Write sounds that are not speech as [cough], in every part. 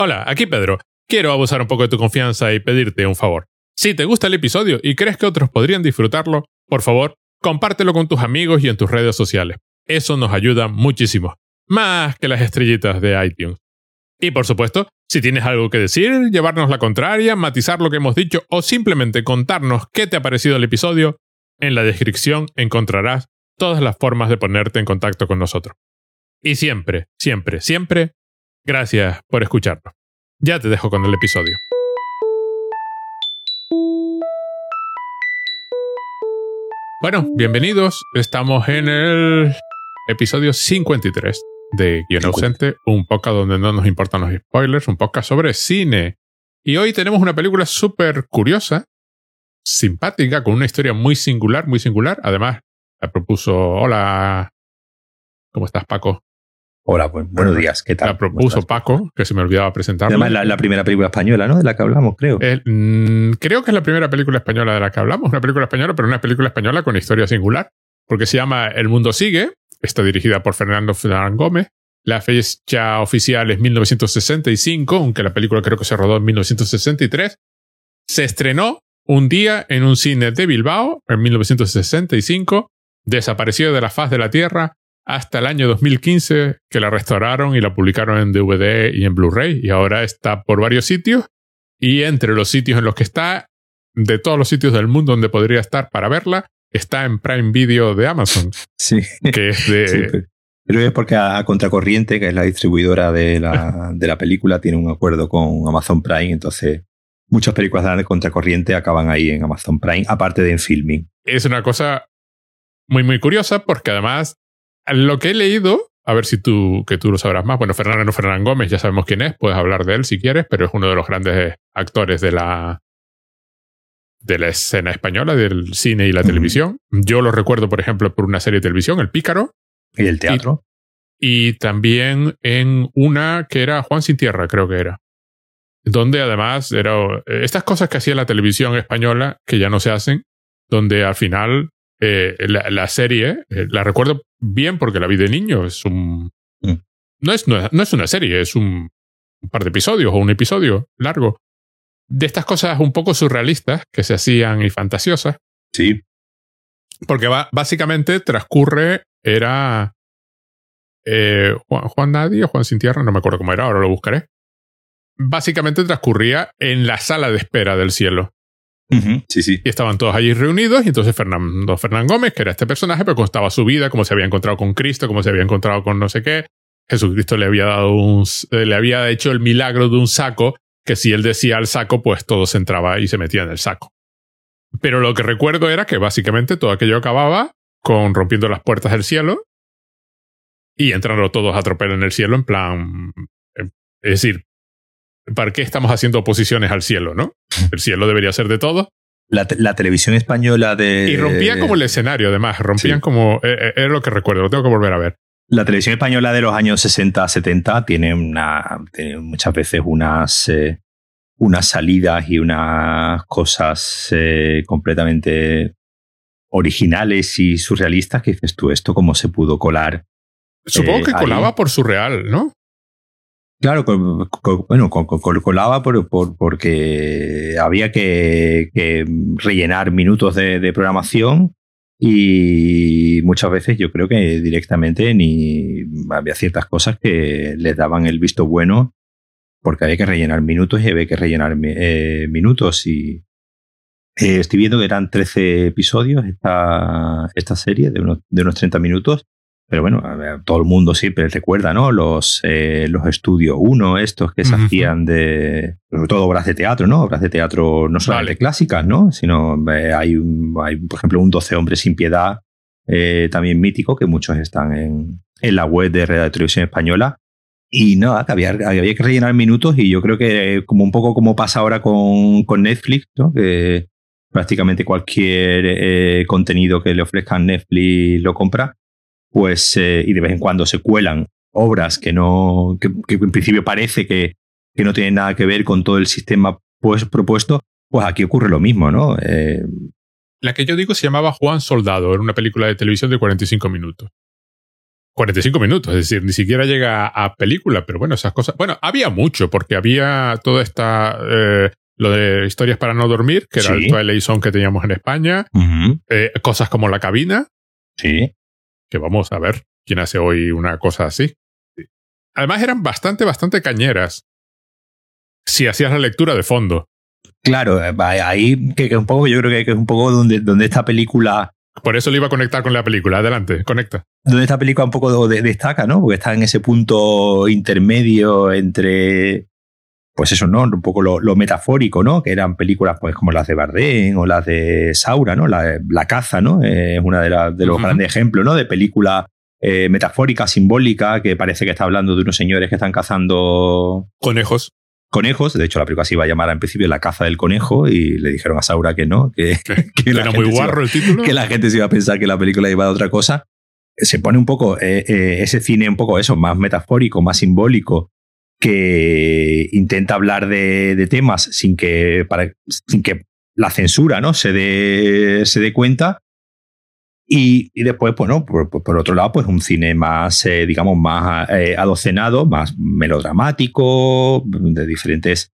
Hola, aquí Pedro. Quiero abusar un poco de tu confianza y pedirte un favor. Si te gusta el episodio y crees que otros podrían disfrutarlo, por favor, compártelo con tus amigos y en tus redes sociales. Eso nos ayuda muchísimo. Más que las estrellitas de iTunes. Y por supuesto, si tienes algo que decir, llevarnos la contraria, matizar lo que hemos dicho o simplemente contarnos qué te ha parecido el episodio, en la descripción encontrarás todas las formas de ponerte en contacto con nosotros. Y siempre, siempre, siempre, gracias por escucharnos. Ya te dejo con el episodio. Bueno, bienvenidos. Estamos en el episodio 53 de Guión Ausente, un podcast donde no nos importan los spoilers, un podcast sobre cine. Y hoy tenemos una película súper curiosa, simpática, con una historia muy singular, muy singular. Además, la propuso. Hola. ¿Cómo estás, Paco? Hola, pues, buenos días, ¿qué tal? La propuso Paco, que se me olvidaba presentarla. Además, la, la, primera película española, ¿no? De la que hablamos, creo. Eh, mm, creo que es la primera película española de la que hablamos. Una película española, pero una película española con historia singular. Porque se llama El Mundo Sigue. Está dirigida por Fernando Fernández Gómez. La fecha oficial es 1965, aunque la película creo que se rodó en 1963. Se estrenó un día en un cine de Bilbao en 1965. Desapareció de la faz de la Tierra hasta el año 2015 que la restauraron y la publicaron en DVD y en Blu-ray y ahora está por varios sitios y entre los sitios en los que está, de todos los sitios del mundo donde podría estar para verla, está en Prime Video de Amazon. Sí. Que es de... Sí, pero es porque a Contracorriente, que es la distribuidora de la, de la película, tiene un acuerdo con Amazon Prime, entonces muchas películas de Contracorriente acaban ahí en Amazon Prime, aparte de en filming. Es una cosa muy, muy curiosa porque además lo que he leído, a ver si tú, que tú lo sabrás más. Bueno, Fernando Fernán Gómez, ya sabemos quién es, puedes hablar de él si quieres, pero es uno de los grandes actores de la, de la escena española, del cine y la televisión. Yo lo recuerdo, por ejemplo, por una serie de televisión, El Pícaro. Y el teatro. Y, y también en una que era Juan Sin Tierra, creo que era. Donde además era estas cosas que hacía la televisión española, que ya no se hacen, donde al final eh, la, la, serie, eh, la recuerdo bien porque la vi de niño, es un... Mm. No, es, no, no, es una serie, es un, un, par de episodios o un episodio largo. De estas cosas un poco surrealistas que se hacían y fantasiosas. Sí. Porque va, básicamente transcurre, era... Eh, Juan, Juan Nadie o Juan Sin Tierra, no me acuerdo cómo era, ahora lo buscaré. Básicamente transcurría en la sala de espera del cielo. Uh -huh, sí, sí. Y estaban todos allí reunidos y entonces Fernando Fernán Gómez, que era este personaje, pero contaba su vida, cómo se había encontrado con Cristo, cómo se había encontrado con no sé qué. Jesucristo le había dado un, le había hecho el milagro de un saco, que si él decía al saco, pues todo se entraba y se metía en el saco. Pero lo que recuerdo era que básicamente todo aquello acababa con rompiendo las puertas del cielo y entrando todos a tropel en el cielo en plan, es decir, ¿para qué estamos haciendo oposiciones al cielo, no? El cielo debería ser de todo. La, te la televisión española de. Y rompía como el escenario, además. Rompían sí. como. Eh, es lo que recuerdo, lo tengo que volver a ver. La televisión española de los años 60-70 tiene, una, tiene muchas veces unas, eh, unas salidas y unas cosas eh, completamente originales y surrealistas que dices tú, esto cómo se pudo colar. Supongo que colaba ahí. por surreal, ¿no? Claro, bueno, colaba por, por, porque había que, rellenar minutos de, de, programación y muchas veces yo creo que directamente ni había ciertas cosas que les daban el visto bueno porque había que rellenar minutos y había que rellenar eh, minutos. Y eh, estoy viendo que eran 13 episodios esta, esta serie de unos, de unos 30 minutos pero bueno, todo el mundo siempre recuerda, ¿no? Los, eh, los estudios 1, estos que se uh -huh. hacían de, sobre todo obras de teatro, ¿no? Obras de teatro no solamente vale. clásicas, ¿no? Sino eh, hay, hay, por ejemplo, un 12 hombres sin piedad, eh, también mítico, que muchos están en, en la web de Radio Televisión Española. Y nada, que había, había que rellenar minutos y yo creo que como un poco como pasa ahora con, con Netflix, ¿no? Que prácticamente cualquier eh, contenido que le ofrezcan Netflix lo compra pues, eh, y de vez en cuando se cuelan obras que no, que, que en principio parece que, que, no tienen nada que ver con todo el sistema pues, propuesto, pues aquí ocurre lo mismo, ¿no? Eh, la que yo digo se llamaba Juan Soldado, era una película de televisión de 45 minutos. 45 minutos, es decir, ni siquiera llega a película, pero bueno, esas cosas. Bueno, había mucho, porque había toda esta. Eh, lo de historias para no dormir, que era el Twilight Zone que teníamos en España. Eh, cosas como La Cabina. Sí. Que vamos a ver quién hace hoy una cosa así. Además, eran bastante, bastante cañeras. Si hacías la lectura de fondo. Claro, eh, ahí que, que un poco, yo creo que es un poco donde, donde esta película por eso lo iba a conectar con la película. Adelante, conecta. Donde esta película un poco destaca, ¿no? Porque está en ese punto intermedio entre, pues eso, ¿no? Un poco lo, metafórico, ¿no? Que eran películas, pues, como las de Bardem o las de Saura, ¿no? La, caza, ¿no? Es una de, de los grandes ejemplos, ¿no? De película eh, metafórica, simbólica, que parece que está hablando de unos señores que están cazando conejos conejos. De hecho, la película se iba a llamar en principio La caza del conejo y le dijeron a Saura que no, que, [laughs] era muy guarro el título. Que la gente se iba a pensar que la película iba a otra cosa. Se pone un poco eh, eh, ese cine un poco eso, más metafórico, más simbólico, que intenta hablar de, temas sin que, para, sin que la censura ¿no? se, dé, se dé cuenta. Y, y, después, bueno, por, por, otro lado, pues un cine más, eh, digamos, más eh, adocenado, más melodramático, de diferentes,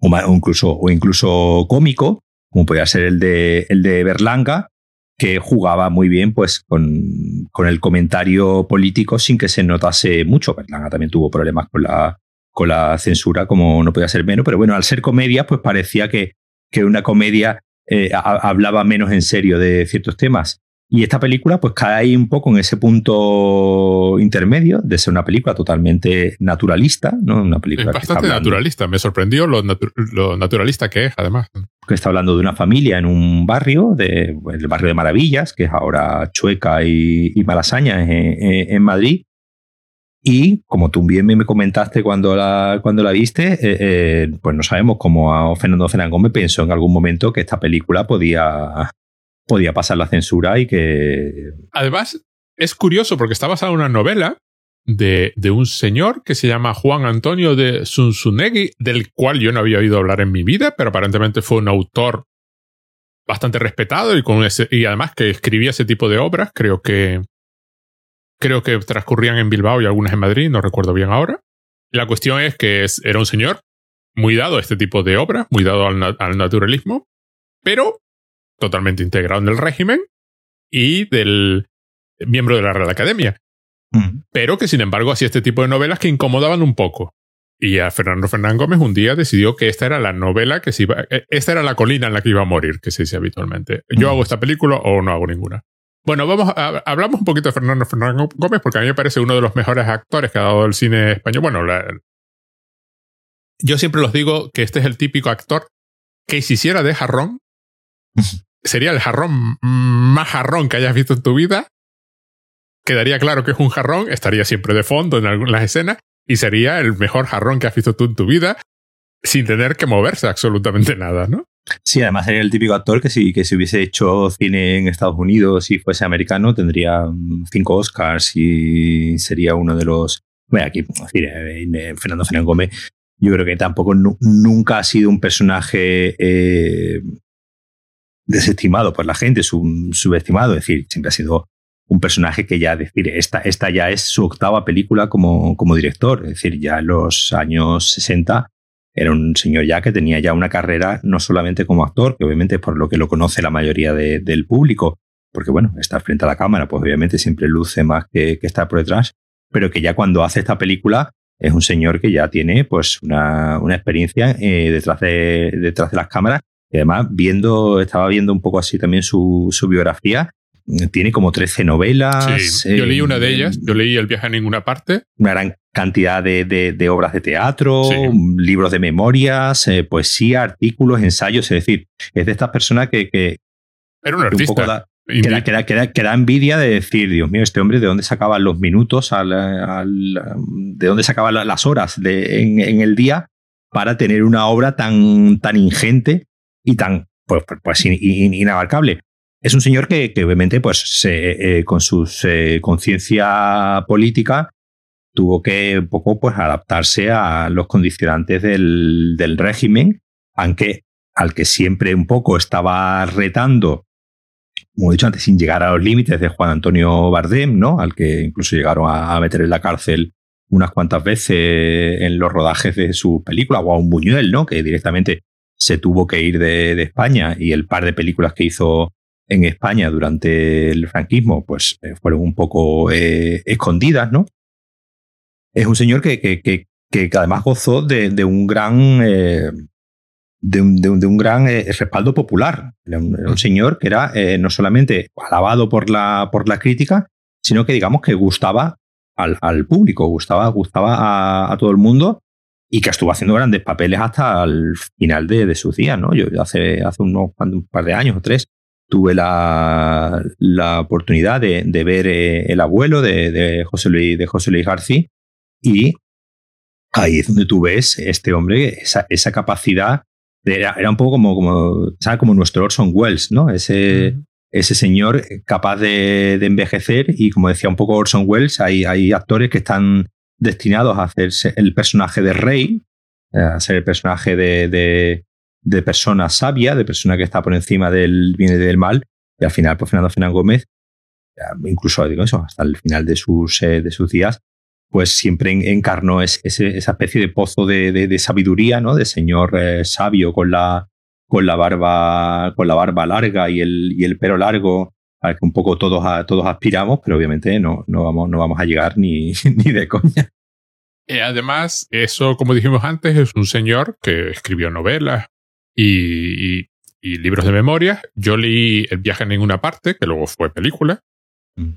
o, incluso, o incluso cómico, como podría ser el de, el de Berlanga, que jugaba muy bien pues con, con, el comentario político sin que se notase mucho. Berlanga también tuvo problemas con la, con la censura, como no podía ser menos, pero bueno, al ser comedia, pues parecía que, que una comedia eh, hablaba menos en serio de ciertos temas. Y esta película pues cae ahí un poco en ese punto intermedio de ser una película totalmente naturalista, ¿no? Una película bastante naturalista, me sorprendió lo, naturalista que es, además. Que está hablando de una familia en un barrio, de, el barrio de Maravillas, que es ahora Chueca y, Malasaña en, Madrid. Y como tú bien me comentaste cuando la, cuando la viste, eh, eh, pues no sabemos cómo Fernando Fernández Gómez pensó en algún momento que esta película podía podía pasar la censura y que... Además, es curioso porque está basada en una novela de, de, un señor que se llama Juan Antonio de Zunzunegui, del cual yo no había oído hablar en mi vida, pero aparentemente fue un autor bastante respetado y, con ese, y además que escribía ese tipo de obras. Creo que, creo que transcurrían en Bilbao y algunas en Madrid, no recuerdo bien ahora. La cuestión es que es, era un señor muy dado a este tipo de obras, muy dado al naturalismo, pero totalmente integrado en el régimen y del miembro de la Real Academia. Mm. Pero que sin embargo hacía este tipo de novelas que incomodaban un poco. Y a Fernando Fernán Gómez un día decidió que esta era la novela que se iba, eh, esta era la colina en la que iba a morir, que se dice habitualmente. Yo mm. hago esta película o no hago ninguna. Bueno, vamos a, hablamos un poquito de Fernando Fernán Gómez porque a mí me parece uno de los mejores actores que ha dado el cine español. Bueno, yo siempre los digo que este es el típico actor que si hiciera de jarrón sería el jarrón más jarrón que hayas visto en tu vida. Quedaría claro que es un jarrón, estaría siempre de fondo en algunas escenas y sería el mejor jarrón que has visto tú en tu vida sin tener que moverse absolutamente nada, ¿no? Sí, además sería el típico actor que si, que si hubiese hecho cine en Estados Unidos y fuese americano tendría cinco Oscars y sería uno de los... Bueno, aquí, Fernando Fernández Gómez, yo creo que tampoco nunca ha sido un personaje eh, desestimado por la gente, subestimado, es decir, siempre ha sido un personaje que ya, decir, esta, esta ya es su octava película como, como director, es decir, ya en los años 60 era un señor ya que tenía ya una carrera no solamente como actor, que obviamente es por lo que lo conoce la mayoría del público, porque bueno, estar frente a la cámara, pues obviamente siempre luce más que, que estar por detrás, pero que ya cuando hace esta película es un señor que ya tiene pues una, una experiencia eh, detrás, de, detrás de las cámaras y además, viendo, estaba viendo un poco así también su, su biografía, tiene como 13 novelas. Sí, yo leí una de ellas, yo leí El viaje a ninguna parte. Una gran cantidad de, de, obras de teatro, libros de memorias, eh, poesía, artículos, ensayos, es decir, es de estas personas que... que Era un artista. que, da, envidia de decir, Dios mío, este hombre, ¿de dónde sacaban los minutos? Al, ¿De dónde sacaban las horas de, en, en, el día para tener una obra tan, tan ingente y tan pues, pues, pues inabarcable. Es un señor que, obviamente, pues, eh, con su eh, conciencia política, tuvo que poco pues, adaptarse a los condicionantes del, del régimen, aunque al que siempre un poco estaba retando como he dicho antes, sin llegar a los límites de Juan Antonio Bardem, ¿no? Al que incluso llegaron a, meter en la cárcel unas cuantas veces en los rodajes de su película, o a un Buñuel, ¿no? Que directamente se tuvo que ir de, España y el par de películas que hizo en España durante el franquismo, pues eh, fueron un poco eh, escondidas, ¿no? Es un señor que, que, que, que además gozó de, un gran eh, de un, gran respaldo popular. Era un, señor que era no solamente alabado por la, por la crítica, sino que digamos que gustaba al, público, gustaba, gustaba a, todo el mundo y que estuvo haciendo grandes papeles hasta el final de, de sus días. ¿no? Yo hace, hace unos un par de años o tres tuve la, la oportunidad de, de ver eh, El abuelo de, de, José Luis, de José Luis García y ahí es donde tú ves este hombre, esa, esa capacidad, de, era, un poco como, como, como nuestro Orson Welles, ¿no? Ese, ese señor capaz de, de, envejecer y como decía un poco Orson Welles, hay, hay actores que están destinados a hacerse el personaje de rey, eh, a ser el personaje de, de, de persona sabia, de persona que está por encima del bien y del mal. Y al final, pues Fernando Fernán Gómez, incluso digo eso, hasta el final de sus, eh, de sus días, pues siempre encarnó esa especie de pozo de, sabiduría, ¿no? De señor eh, sabio con la, con la barba, con la barba larga y el, y el pelo largo, al que un poco todos, todos aspiramos, pero obviamente no, no, vamos, no vamos a llegar ni, [laughs] ni de coña. Y además, eso, como dijimos antes, es un señor que escribió novelas, y, libros de memoria. Yo leí El viaje en ninguna parte, que luego fue película. Mm.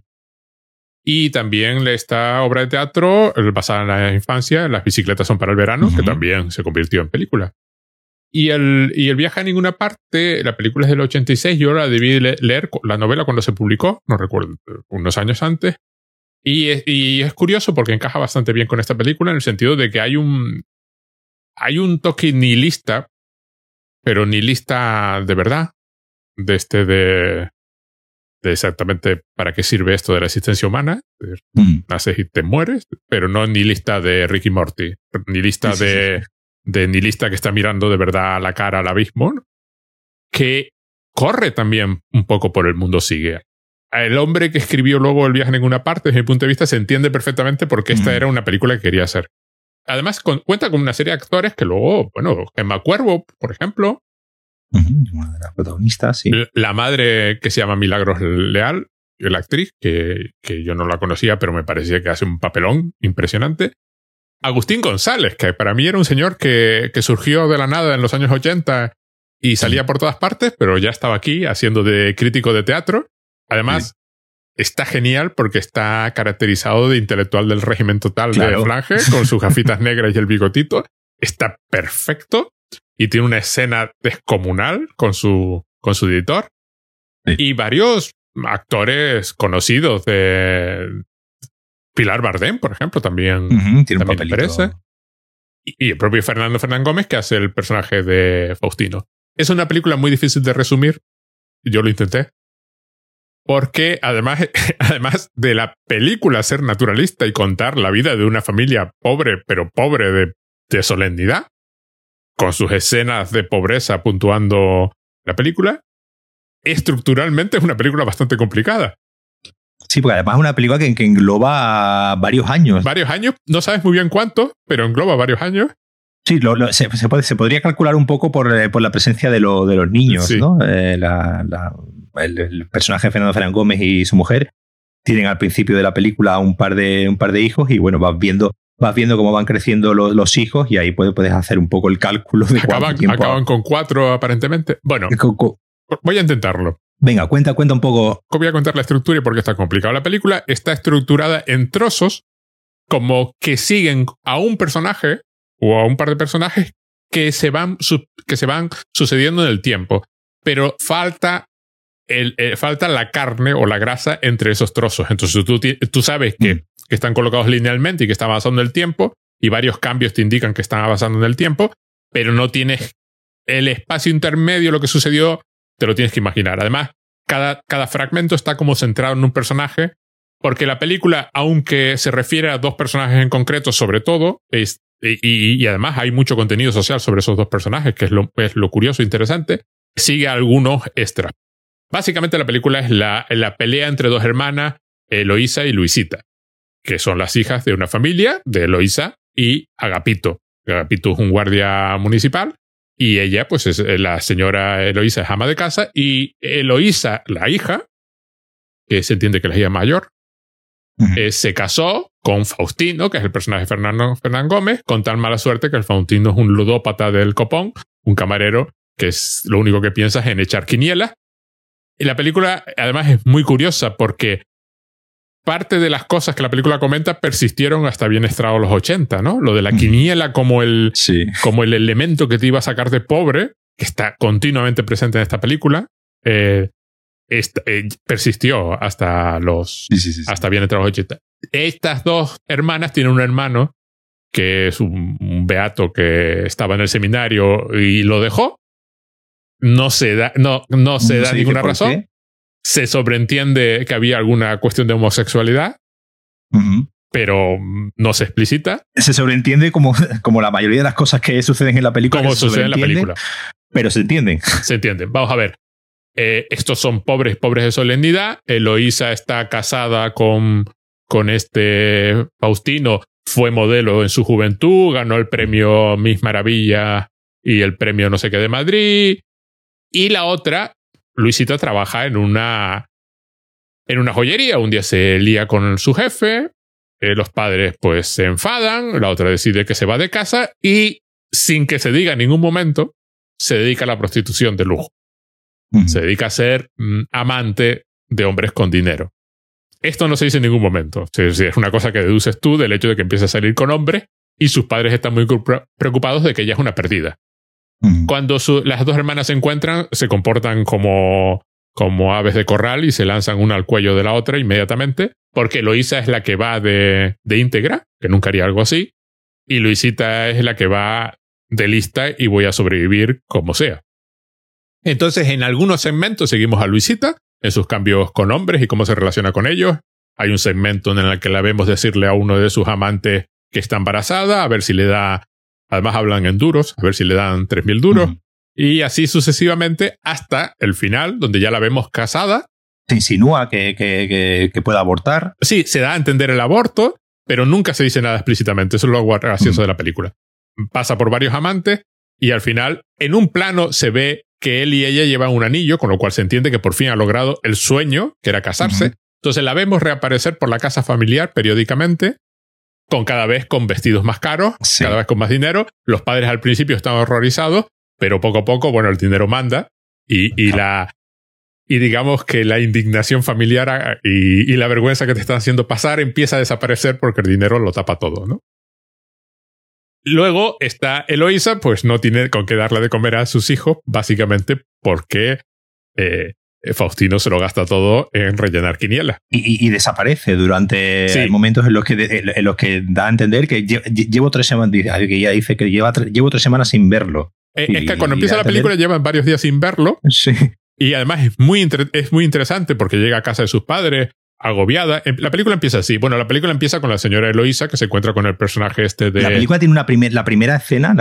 Y también esta obra de teatro basada en la infancia, Las bicicletas son para el verano, que también se convirtió en película. Y el, y el viaje a ninguna parte, la película es del 86, yo la debí leer la novela cuando se publicó, no recuerdo, unos años antes. Y es, y es curioso porque encaja bastante bien con esta película en el sentido de que hay un, hay un toque nihilista pero ni lista de verdad, de este de, de exactamente para qué sirve esto de la existencia humana. Mm. Naces y te mueres, pero no ni lista de Ricky Morty, ni lista de, de ni lista que está mirando de verdad a la cara al abismo, que corre también un poco por el mundo sigue. El hombre que escribió luego El viaje en ninguna parte, desde mi punto de vista, se entiende perfectamente porque esta mm. era una película que quería hacer además cuenta con una serie de actores que luego, bueno, Emma Cuervo, por ejemplo. una de las protagonistas, sí. La madre que se llama Milagros Leal, la actriz, que, que yo no la conocía, pero me parecía que hace un papelón impresionante. Agustín González, que para mí era un señor que, que surgió de la nada en los años 80 y salía por todas partes, pero ya estaba aquí haciendo de crítico de teatro. Además, está genial porque está caracterizado de intelectual del régimen total de Flange, [laughs] con sus gafitas negras y el bigotito. Está perfecto y tiene una escena descomunal con su, con su editor. Y varios actores conocidos de Pilar Bardem, por ejemplo, también, tiene un aparece. Y, el propio Fernando Fernán Gómez, que hace el personaje de Faustino. Es una película muy difícil de resumir. Yo lo intenté porque además, [laughs] además de la película ser naturalista y contar la vida de una familia pobre, pero pobre de, de solemnidad, con sus escenas de pobreza puntuando la película, estructuralmente es una película bastante complicada. Sí, porque además es una película que, engloba varios años. Varios años, no sabes muy bien cuánto, pero engloba varios años. Sí, se, podría calcular un poco por, eh, la presencia de, de los niños, ¿no? Eh, la, el, personaje de Fernando Fernández Gómez y su mujer tienen al principio de la película un par de, un par de hijos y bueno, vas viendo, vas viendo cómo van creciendo los, hijos y ahí puedes, puedes, hacer un poco el cálculo de acaban, acaban con cuatro aparentemente. Bueno, voy a intentarlo. Venga, cuenta, cuenta un poco. Voy a contar la estructura y por qué está complicada. La película está estructurada en trozos como que siguen a un personaje o a un par de personajes que se van, que se van sucediendo en el tiempo. Pero falta eh, falta la carne o la grasa entre esos trozos. Entonces tú, tú sabes que, mm. que, están colocados linealmente y que están avanzando el tiempo, y varios cambios te indican que están avanzando en el tiempo, pero no tienes el espacio intermedio, lo que sucedió, te lo tienes que imaginar. Además, cada, cada fragmento está como centrado en un personaje, porque la película, aunque se refiere a dos personajes en concreto, sobre todo, es, y, además hay mucho contenido social sobre esos dos personajes, que es lo, es lo curioso e interesante, sigue algunos extras. Básicamente la película es la, la pelea entre dos hermanas, Eloísa y Luisita, que son las hijas de una familia de Eloísa y Agapito. Agapito es un guardia municipal y ella, pues es la señora Eloísa es ama de casa y Eloísa, la hija, que se entiende que la hija mayor, eh, se casó con Faustino, que es el personaje de Fernando, Fernán Gómez, con tal mala suerte que el Faustino es un ludópata del copón, un camarero que es lo único que piensa es en echar quinielas. Y la película, además, es muy curiosa porque parte de las cosas que la película comenta persistieron hasta bien estrados los 80, ¿no? Lo de la quiniela como el, como el elemento que te iba a sacar de pobre, que está continuamente presente en esta película. Eh, eh, persistió hasta los hasta bien entre los 80. Estas dos hermanas tienen un hermano que es un, beato que estaba en el seminario y lo dejó. No se da, no, no se da ninguna razón. Se sobreentiende que había alguna cuestión de homosexualidad, pero no se explicita. Se sobreentiende como, [laughs] como la mayoría de las cosas que suceden en la película. Como sucede en la película. Pero se entienden. Se entienden. Vamos a ver. Eh, estos son pobres, pobres de solemnidad. Eloísa está casada con, con este Faustino, fue modelo en su juventud, ganó el premio Miss Maravilla y el premio no sé qué de Madrid. Y la otra, Luisita, trabaja en una, en una joyería. Un día se lía con su jefe, eh, los padres pues se enfadan, la otra decide que se va de casa y sin que se diga en ningún momento, se dedica a la prostitución de lujo. Se dedica a ser mm, amante de hombres con dinero. Esto no se dice en ningún momento. Es una cosa que deduces tú del hecho de que empieza a salir con hombres y sus padres están muy preocupados de que ella es una perdida. Cuando las dos hermanas se encuentran, se comportan como, como aves de corral y se lanzan una al cuello de la otra inmediatamente, porque Loisa es la que va de, de íntegra, que nunca haría algo así, y Luisita es la que va de lista y voy a sobrevivir como sea. Entonces, en algunos segmentos seguimos a Luisita, en sus cambios con hombres y cómo se relaciona con ellos. Hay un segmento en el que la vemos decirle a uno de sus amantes que está embarazada, a ver si le da, además hablan en duros, a ver si le dan 3.000 duros. Y así sucesivamente hasta el final, donde ya la vemos casada. Se insinúa que, que, que, pueda abortar. Sí, se da a entender el aborto, pero nunca se dice nada explícitamente. Eso es lo gracioso de la película. Pasa por varios amantes y al final, en un plano, se ve que él y ella llevan un anillo, con lo cual se entiende que por fin ha logrado el sueño, que era casarse. Entonces la vemos reaparecer por la casa familiar periódicamente, con cada vez con vestidos más caros, cada vez con más dinero. Los padres al principio están horrorizados, pero poco a poco, bueno, el dinero manda y, y la y digamos que la indignación familiar y, y, la vergüenza que te están haciendo pasar empieza a desaparecer porque el dinero lo tapa todo, ¿no? Luego está Eloisa, pues no tiene con qué darle de comer a sus hijos, básicamente porque eh, Faustino se lo gasta todo en rellenar quinielas. Y, desaparece durante momentos en los, que, en los que da a entender que llevo tres semanas, que ella dice que lleva llevo tres semanas sin verlo. Eh, es que cuando empieza la película llevan varios días sin verlo. Sí. Y además es muy, es muy interesante porque llega a casa de sus padres, agobiada. Em, la película empieza así. Bueno, la película empieza con la señora Eloísa que se encuentra con el personaje este de. La película tiene una primer, la primera escena,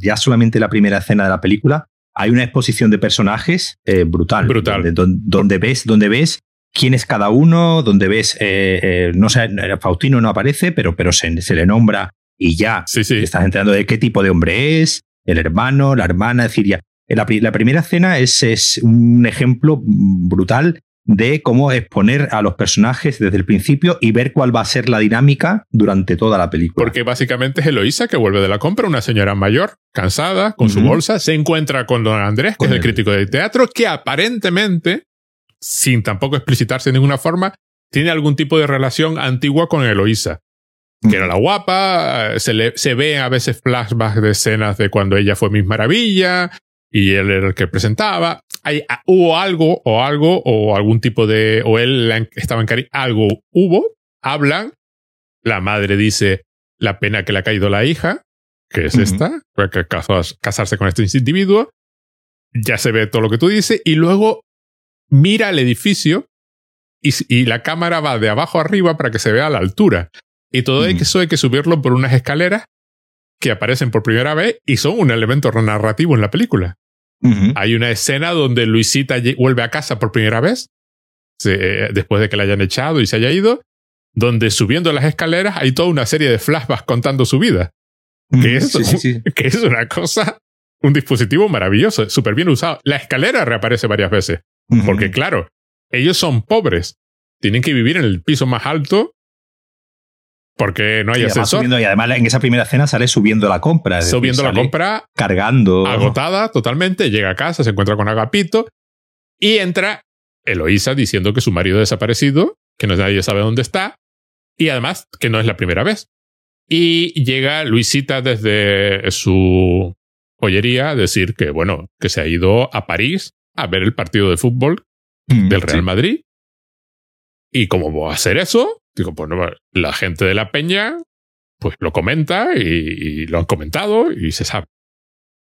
ya solamente la primera escena de la película, hay una exposición de personajes eh, brutal. Brutal. Donde, ves, donde ves quién es cada uno, donde ves, eh, eh, no sé, Faustino no aparece, pero, pero se, le nombra y ya sí, sí. estás enterando de qué tipo de hombre es, el hermano, la hermana, es decir, ya. La, la primera escena es, es un ejemplo brutal de cómo exponer a los personajes desde el principio y ver cuál va a ser la dinámica durante toda la película. Porque básicamente es Eloísa que vuelve de la compra, una señora mayor, cansada, con su bolsa, se encuentra con don Andrés, que es el crítico de teatro, que aparentemente, sin tampoco explicitarse de ninguna forma, tiene algún tipo de relación antigua con Eloísa. Que era la guapa, se, le, se ve a veces flashbacks de escenas de cuando ella fue Miss Maravilla, y él era el que presentaba. Hay, ah, hubo algo o algo o algún tipo de, o él estaba en cari algo hubo, hablan, la madre dice la pena que le ha caído la hija, que es esta, que casarse con este individuo, ya se ve todo lo que tú dices, y luego mira el edificio y, y, la cámara va de abajo arriba para que se vea la altura. Y todo eso hay que subirlo por unas escaleras que aparecen por primera vez y son un elemento narrativo en la película. Hay una escena donde Luisita vuelve a casa por primera vez, después de que la hayan echado y se haya ido, donde subiendo las escaleras hay toda una serie de flashbacks contando su vida. Que, es, [laughs] que es una cosa, un dispositivo maravilloso, súper bien usado. La escalera reaparece varias veces. Porque claro, ellos son pobres, tienen que vivir en el piso más alto porque no hay y ascensor. y además en esa primera escena sale subiendo la compra. Subiendo la compra. Cargando. Agotada totalmente. Llega a casa, se encuentra con Agapito y entra Eloísa diciendo que su marido ha desaparecido, que no nadie sabe dónde está y además que no es la primera vez. Y llega Luisita desde su joyería a decir que, bueno, que se ha ido a París a ver el partido de fútbol mm, del Real Madrid. Y como va a hacer eso, digo, pues la gente de la peña, pues lo comenta y, lo han comentado y se sabe.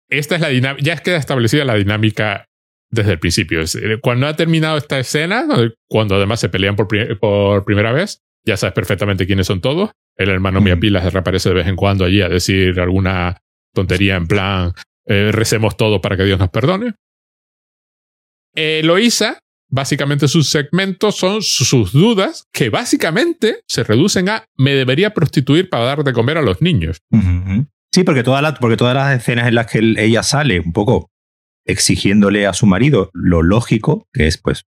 Esta es la dinámica, ya queda establecida la dinámica desde el principio. Eh, cuando ha terminado esta escena, cuando además se pelean por, por primera vez, ya sabes perfectamente quiénes son todos. El hermano Mia Pilas reaparece de vez en cuando allí a decir alguna tontería en plan, eh, recemos todo para que Dios nos perdone. Eloísa, básicamente sus segmentos son sus dudas que básicamente se reducen a me debería prostituir para dar de comer a los niños. Sí, porque, porque todas las escenas en las que ella sale un poco exigiéndole a su marido lo lógico, que es pues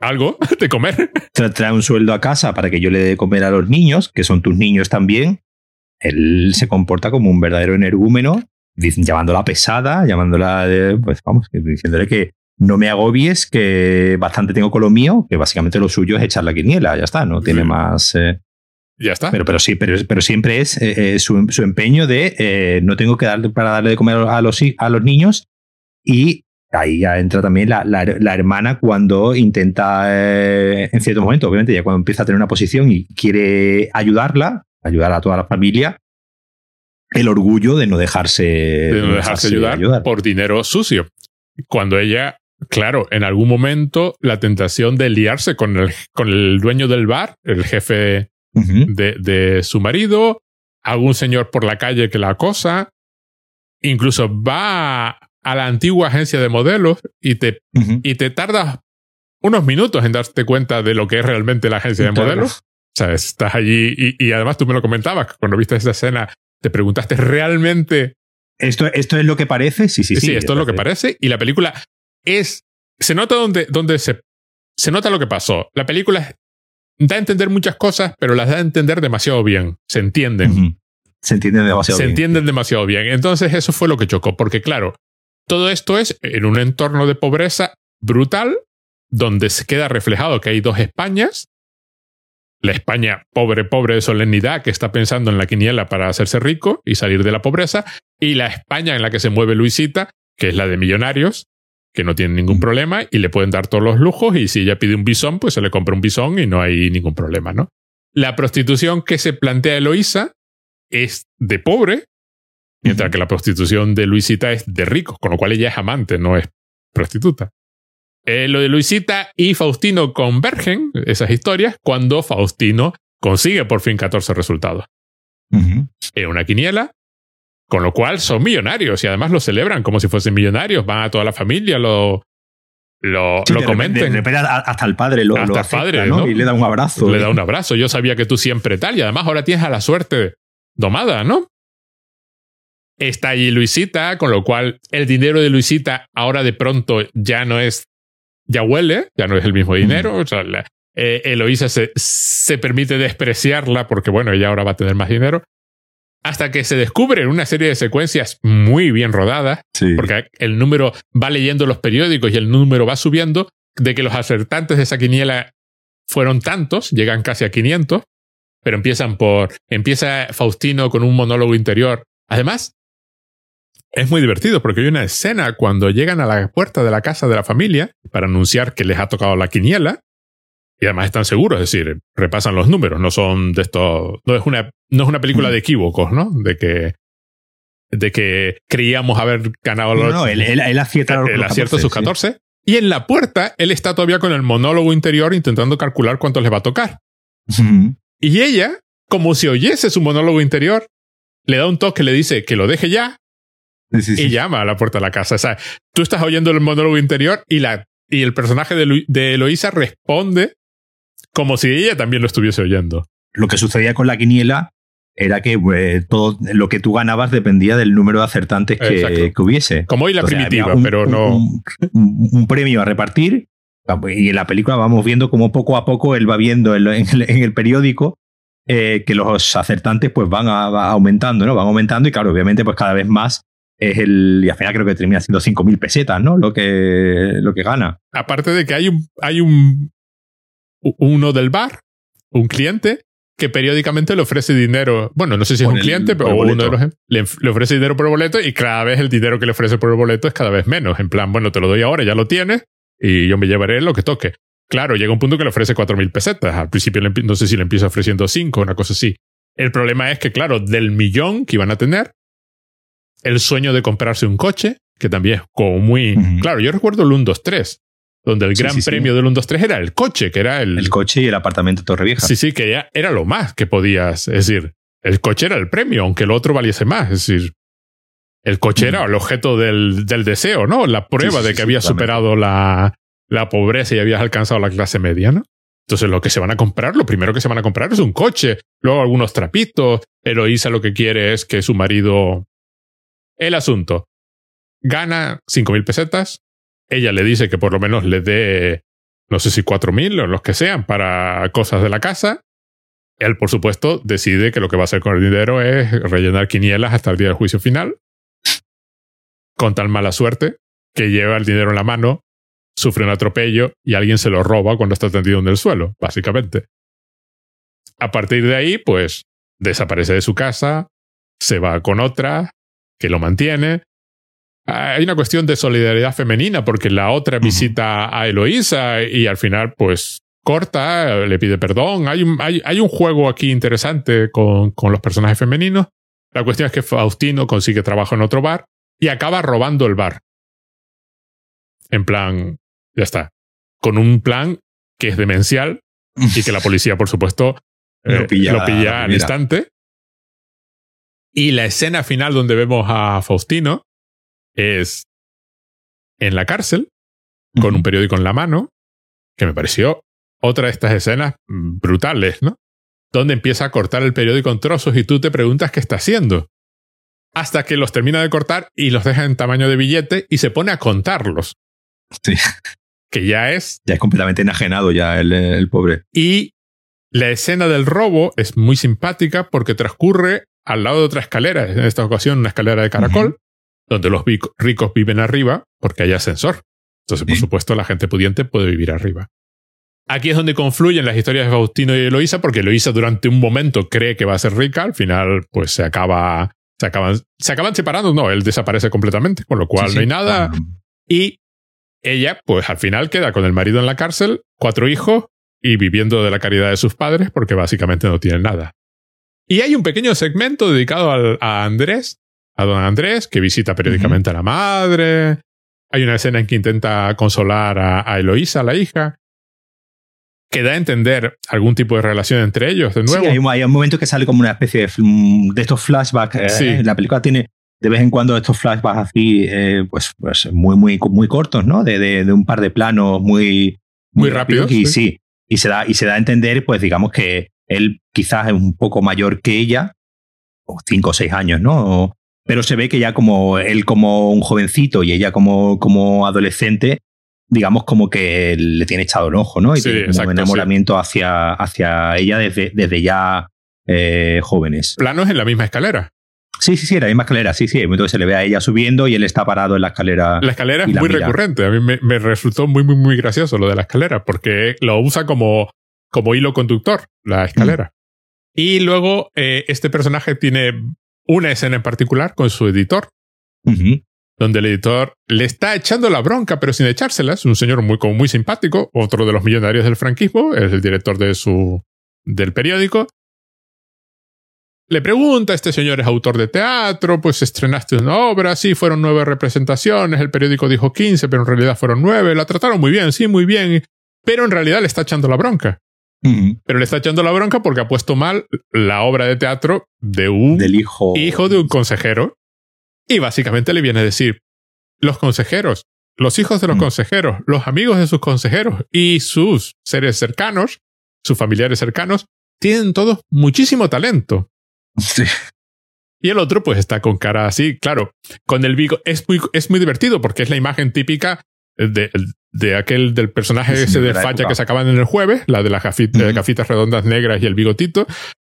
¿Algo [laughs] de comer? [laughs] trae un sueldo a casa para que yo le dé de comer a los niños, que son tus niños también. Él se comporta como un verdadero energúmeno, llamándola pesada, llamándola, pues vamos, diciéndole que no me agobies, que bastante tengo con lo mío, que básicamente lo suyo es echar la quiniela, ya está, no tiene más. Eh. ya está. Pero, pero sí, pero, pero siempre es eh, eh, su, su, empeño de no tengo que darle para darle de comer a los, a los niños y ahí ya entra también la, la, hermana cuando intenta, eh, en cierto momento, obviamente, ya cuando empieza a tener una posición y quiere ayudarla, ayudar a toda la familia, el orgullo de no dejarse, de no dejarse, ayudar, por dinero sucio. Cuando ella, claro, en algún momento la tentación de liarse con el, con el dueño del bar, el jefe de, de su marido, algún señor por la calle que la acosa, incluso va a la antigua agencia de modelos y te, y te tardas unos minutos en darte cuenta de lo que es realmente la agencia de modelos. O sea, estás allí y, y, además tú me lo comentabas, cuando viste esa escena, te preguntaste realmente... ¿Esto, esto es lo que parece? Sí, sí, sí. Sí, esto es lo que parece. Y la película es... Se nota donde, donde se... Se nota lo que pasó. La película da a entender muchas cosas, pero las da a entender demasiado bien. Se entienden. Se entienden demasiado bien. Se entienden demasiado bien. Entonces eso fue lo que chocó, porque claro, todo esto es en un entorno de pobreza brutal, donde se queda reflejado que hay dos Españas. La España pobre, pobre de solemnidad, que está pensando en la quiniela para hacerse rico y salir de la pobreza, y la España en la que se mueve Luisita, que es la de millonarios, que no tienen ningún problema y le pueden dar todos los lujos, y si ella pide un bisón, pues se le compra un bisón y no hay ningún problema, ¿no? La prostitución que se plantea Eloísa es de pobre, Mientras que la prostitución de Luisita es de ricos, con lo cual ella es amante, no es prostituta. Eh, lo de Luisita y Faustino convergen, esas historias, cuando Faustino consigue por fin 14 resultados. Es una quiniela, con lo cual son millonarios y además lo celebran como si fuesen millonarios. Van a toda la familia, lo, lo, lo comenten. hasta el padre lo, hasta el padre, Y le da un abrazo. Le da un abrazo. Yo sabía que tú siempre tal. Y además ahora tienes a la suerte domada, ¿no? Está allí Luisita, con lo cual el dinero de Luisita ahora de pronto ya no es, ya huele, ya no es el mismo dinero. O sea, eh, Eloisa se, se permite despreciarla porque, bueno, ella ahora va a tener más dinero. Hasta que se descubre en una serie de secuencias muy bien rodadas, porque el número va leyendo los periódicos y el número va subiendo, de que los acertantes de esa quiniela fueron tantos, llegan casi a 500, pero empiezan por, empieza Faustino con un monólogo interior. Además, es muy divertido porque hay una escena cuando llegan a la puerta de la casa de la familia para anunciar que les ha tocado la quiniela y además están seguros, es decir, repasan los números, no son de esto, no es una, no es una película de equívocos, ¿no? De que, de que creíamos haber ganado los, No, él, él, acierta, el acierto sus 14. Y en la puerta, él está todavía con el monólogo interior intentando calcular cuánto les va a tocar. Y ella, como si oyese su monólogo interior, le da un toque, le dice que lo deje ya y llama a la puerta de la casa. O sea, tú estás oyendo el monólogo interior y, la, y el personaje de, de Eloísa responde como si ella también lo estuviese oyendo. Lo que sucedía con la quiniela era que pues, todo lo que tú ganabas dependía del número de acertantes que, hubiese. Como hoy la primitiva, pero no. Un, premio a repartir. Y en la película vamos viendo cómo poco a poco él va viendo en, el, periódico eh, que los acertantes pues van aumentando, ¿no? Van aumentando y claro, obviamente pues cada vez más es el. Y al final creo que termina siendo 5.000 pesetas, ¿no? Lo que, lo que gana. Aparte de que hay un, hay un. Uno del bar, un cliente, que periódicamente le ofrece dinero. Bueno, no sé si es un cliente, pero uno de los. Le, le, ofrece dinero por el boleto y cada vez el dinero que le ofrece por el boleto es cada vez menos. En plan, bueno, te lo doy ahora, ya lo tienes y yo me llevaré lo que toque. Claro, llega un punto que le ofrece 4.000 pesetas. Al principio no sé si le empieza ofreciendo 5, una cosa así. El problema es que, claro, del millón que iban a tener, el sueño de comprarse un coche, que también es como muy... Claro, yo recuerdo el 1, 2, 3, donde el gran premio del 1, 2, 3 era el coche, que era el... El coche y el apartamento de Torrevieja. Sí, sí, que ya era lo más que podías. Es decir, el coche era el premio, aunque el otro valiese más. Es decir, el coche era el objeto del, del, deseo, ¿no? La prueba de que habías superado la, la pobreza y habías alcanzado la clase media, ¿no? Entonces lo que se van a comprar, lo primero que se van a comprar es un coche, luego algunos trapitos. Eloísa lo que quiere es que su marido el asunto. Gana 5.000 pesetas. Ella le dice que por lo menos le dé, no sé si 4.000 o los que sean para cosas de la casa. Él, por supuesto, decide que lo que va a hacer con el dinero es rellenar quinielas hasta el día del juicio final. Con tal mala suerte que lleva el dinero en la mano, sufre un atropello y alguien se lo roba cuando está tendido en el suelo, básicamente. A partir de ahí, pues, desaparece de su casa, se va con otra, que lo mantiene. Hay una cuestión de solidaridad femenina porque la otra visita a Eloísa y al final pues corta, le pide perdón. Hay un, hay, hay un juego aquí interesante con, con los personajes femeninos. La cuestión es que Faustino consigue trabajo en otro bar y acaba robando el bar. En plan, ya está. Con un plan que es demencial y que la policía, por supuesto, [laughs] lo pilla, lo pilla al instante. Y la escena final donde vemos a Faustino es en la cárcel, con un periódico en la mano, que me pareció otra de estas escenas brutales, ¿no? Donde empieza a cortar el periódico en trozos y tú te preguntas qué está haciendo. Hasta que los termina de cortar y los deja en tamaño de billete y se pone a contarlos. Sí. Que ya es. Ya es completamente enajenado ya el, el pobre. Y la escena del robo es muy simpática porque transcurre al lado de otra escalera, en esta ocasión una escalera de caracol, donde los ricos viven arriba porque hay ascensor. Entonces, por supuesto, la gente pudiente puede vivir arriba. Aquí es donde confluyen las historias de Faustino y Eloísa, porque Eloísa durante un momento cree que va a ser rica, al final, pues se acaba. Se acaban, se acaban separando, no, él desaparece completamente, con lo cual no hay nada. Y ella, pues al final queda con el marido en la cárcel, cuatro hijos y viviendo de la caridad de sus padres, porque básicamente no tienen nada. Y hay un pequeño segmento dedicado a Andrés, a don Andrés, que visita periódicamente a la madre. Hay una escena en que intenta consolar a, a Eloísa, la hija, que da a entender algún tipo de relación entre ellos, de nuevo. Sí, hay, un, momento que sale como una especie de, de estos flashbacks. Eh, sí. la película tiene de vez en cuando estos flashbacks así, eh, pues, pues muy, muy, muy cortos, ¿no? De, de, un par de planos muy, muy, rápidos. Y sí. y se da, y se da a entender, pues digamos que él quizás es un poco mayor que ella, o cinco o seis años, ¿no? Pero se ve que ya como él como un jovencito y ella como, como adolescente, digamos como que le tiene echado el ojo, ¿no? Y tiene un enamoramiento hacia, hacia ella desde, desde ya eh, jóvenes. Planos en la misma escalera. Sí, sí, sí, en la misma escalera, sí, sí. Entonces se le ve a ella subiendo y él está parado en la escalera. La escalera es muy recurrente. A mí me, me, resultó muy, muy, muy gracioso lo de la escalera, porque lo usa como como hilo conductor, la escalera. Y luego eh, este personaje tiene una escena en particular con su editor, donde el editor le está echando la bronca, pero sin echársela. Es un señor muy, muy simpático, otro de los millonarios del franquismo, es el director de su, del periódico. Le pregunta, este señor es autor de teatro, pues estrenaste una obra, sí, fueron nueve representaciones, el periódico dijo quince, pero en realidad fueron nueve, la trataron muy bien, sí, muy bien, pero en realidad le está echando la bronca. Pero le está echando la bronca porque ha puesto mal la obra de teatro de un Del hijo. hijo de un consejero Y básicamente le viene a decir, los consejeros, los hijos de los consejeros, los amigos de sus consejeros y sus seres cercanos, sus familiares cercanos, tienen todos muchísimo talento. Sí. Y el otro, pues está con cara así, claro, con el bigo. Es muy, es muy divertido porque es la imagen típica de, de aquel del personaje Sí, ese de facha que sacaban en el jueves, la de las Ujú. gafitas redondas negras y el bigotito,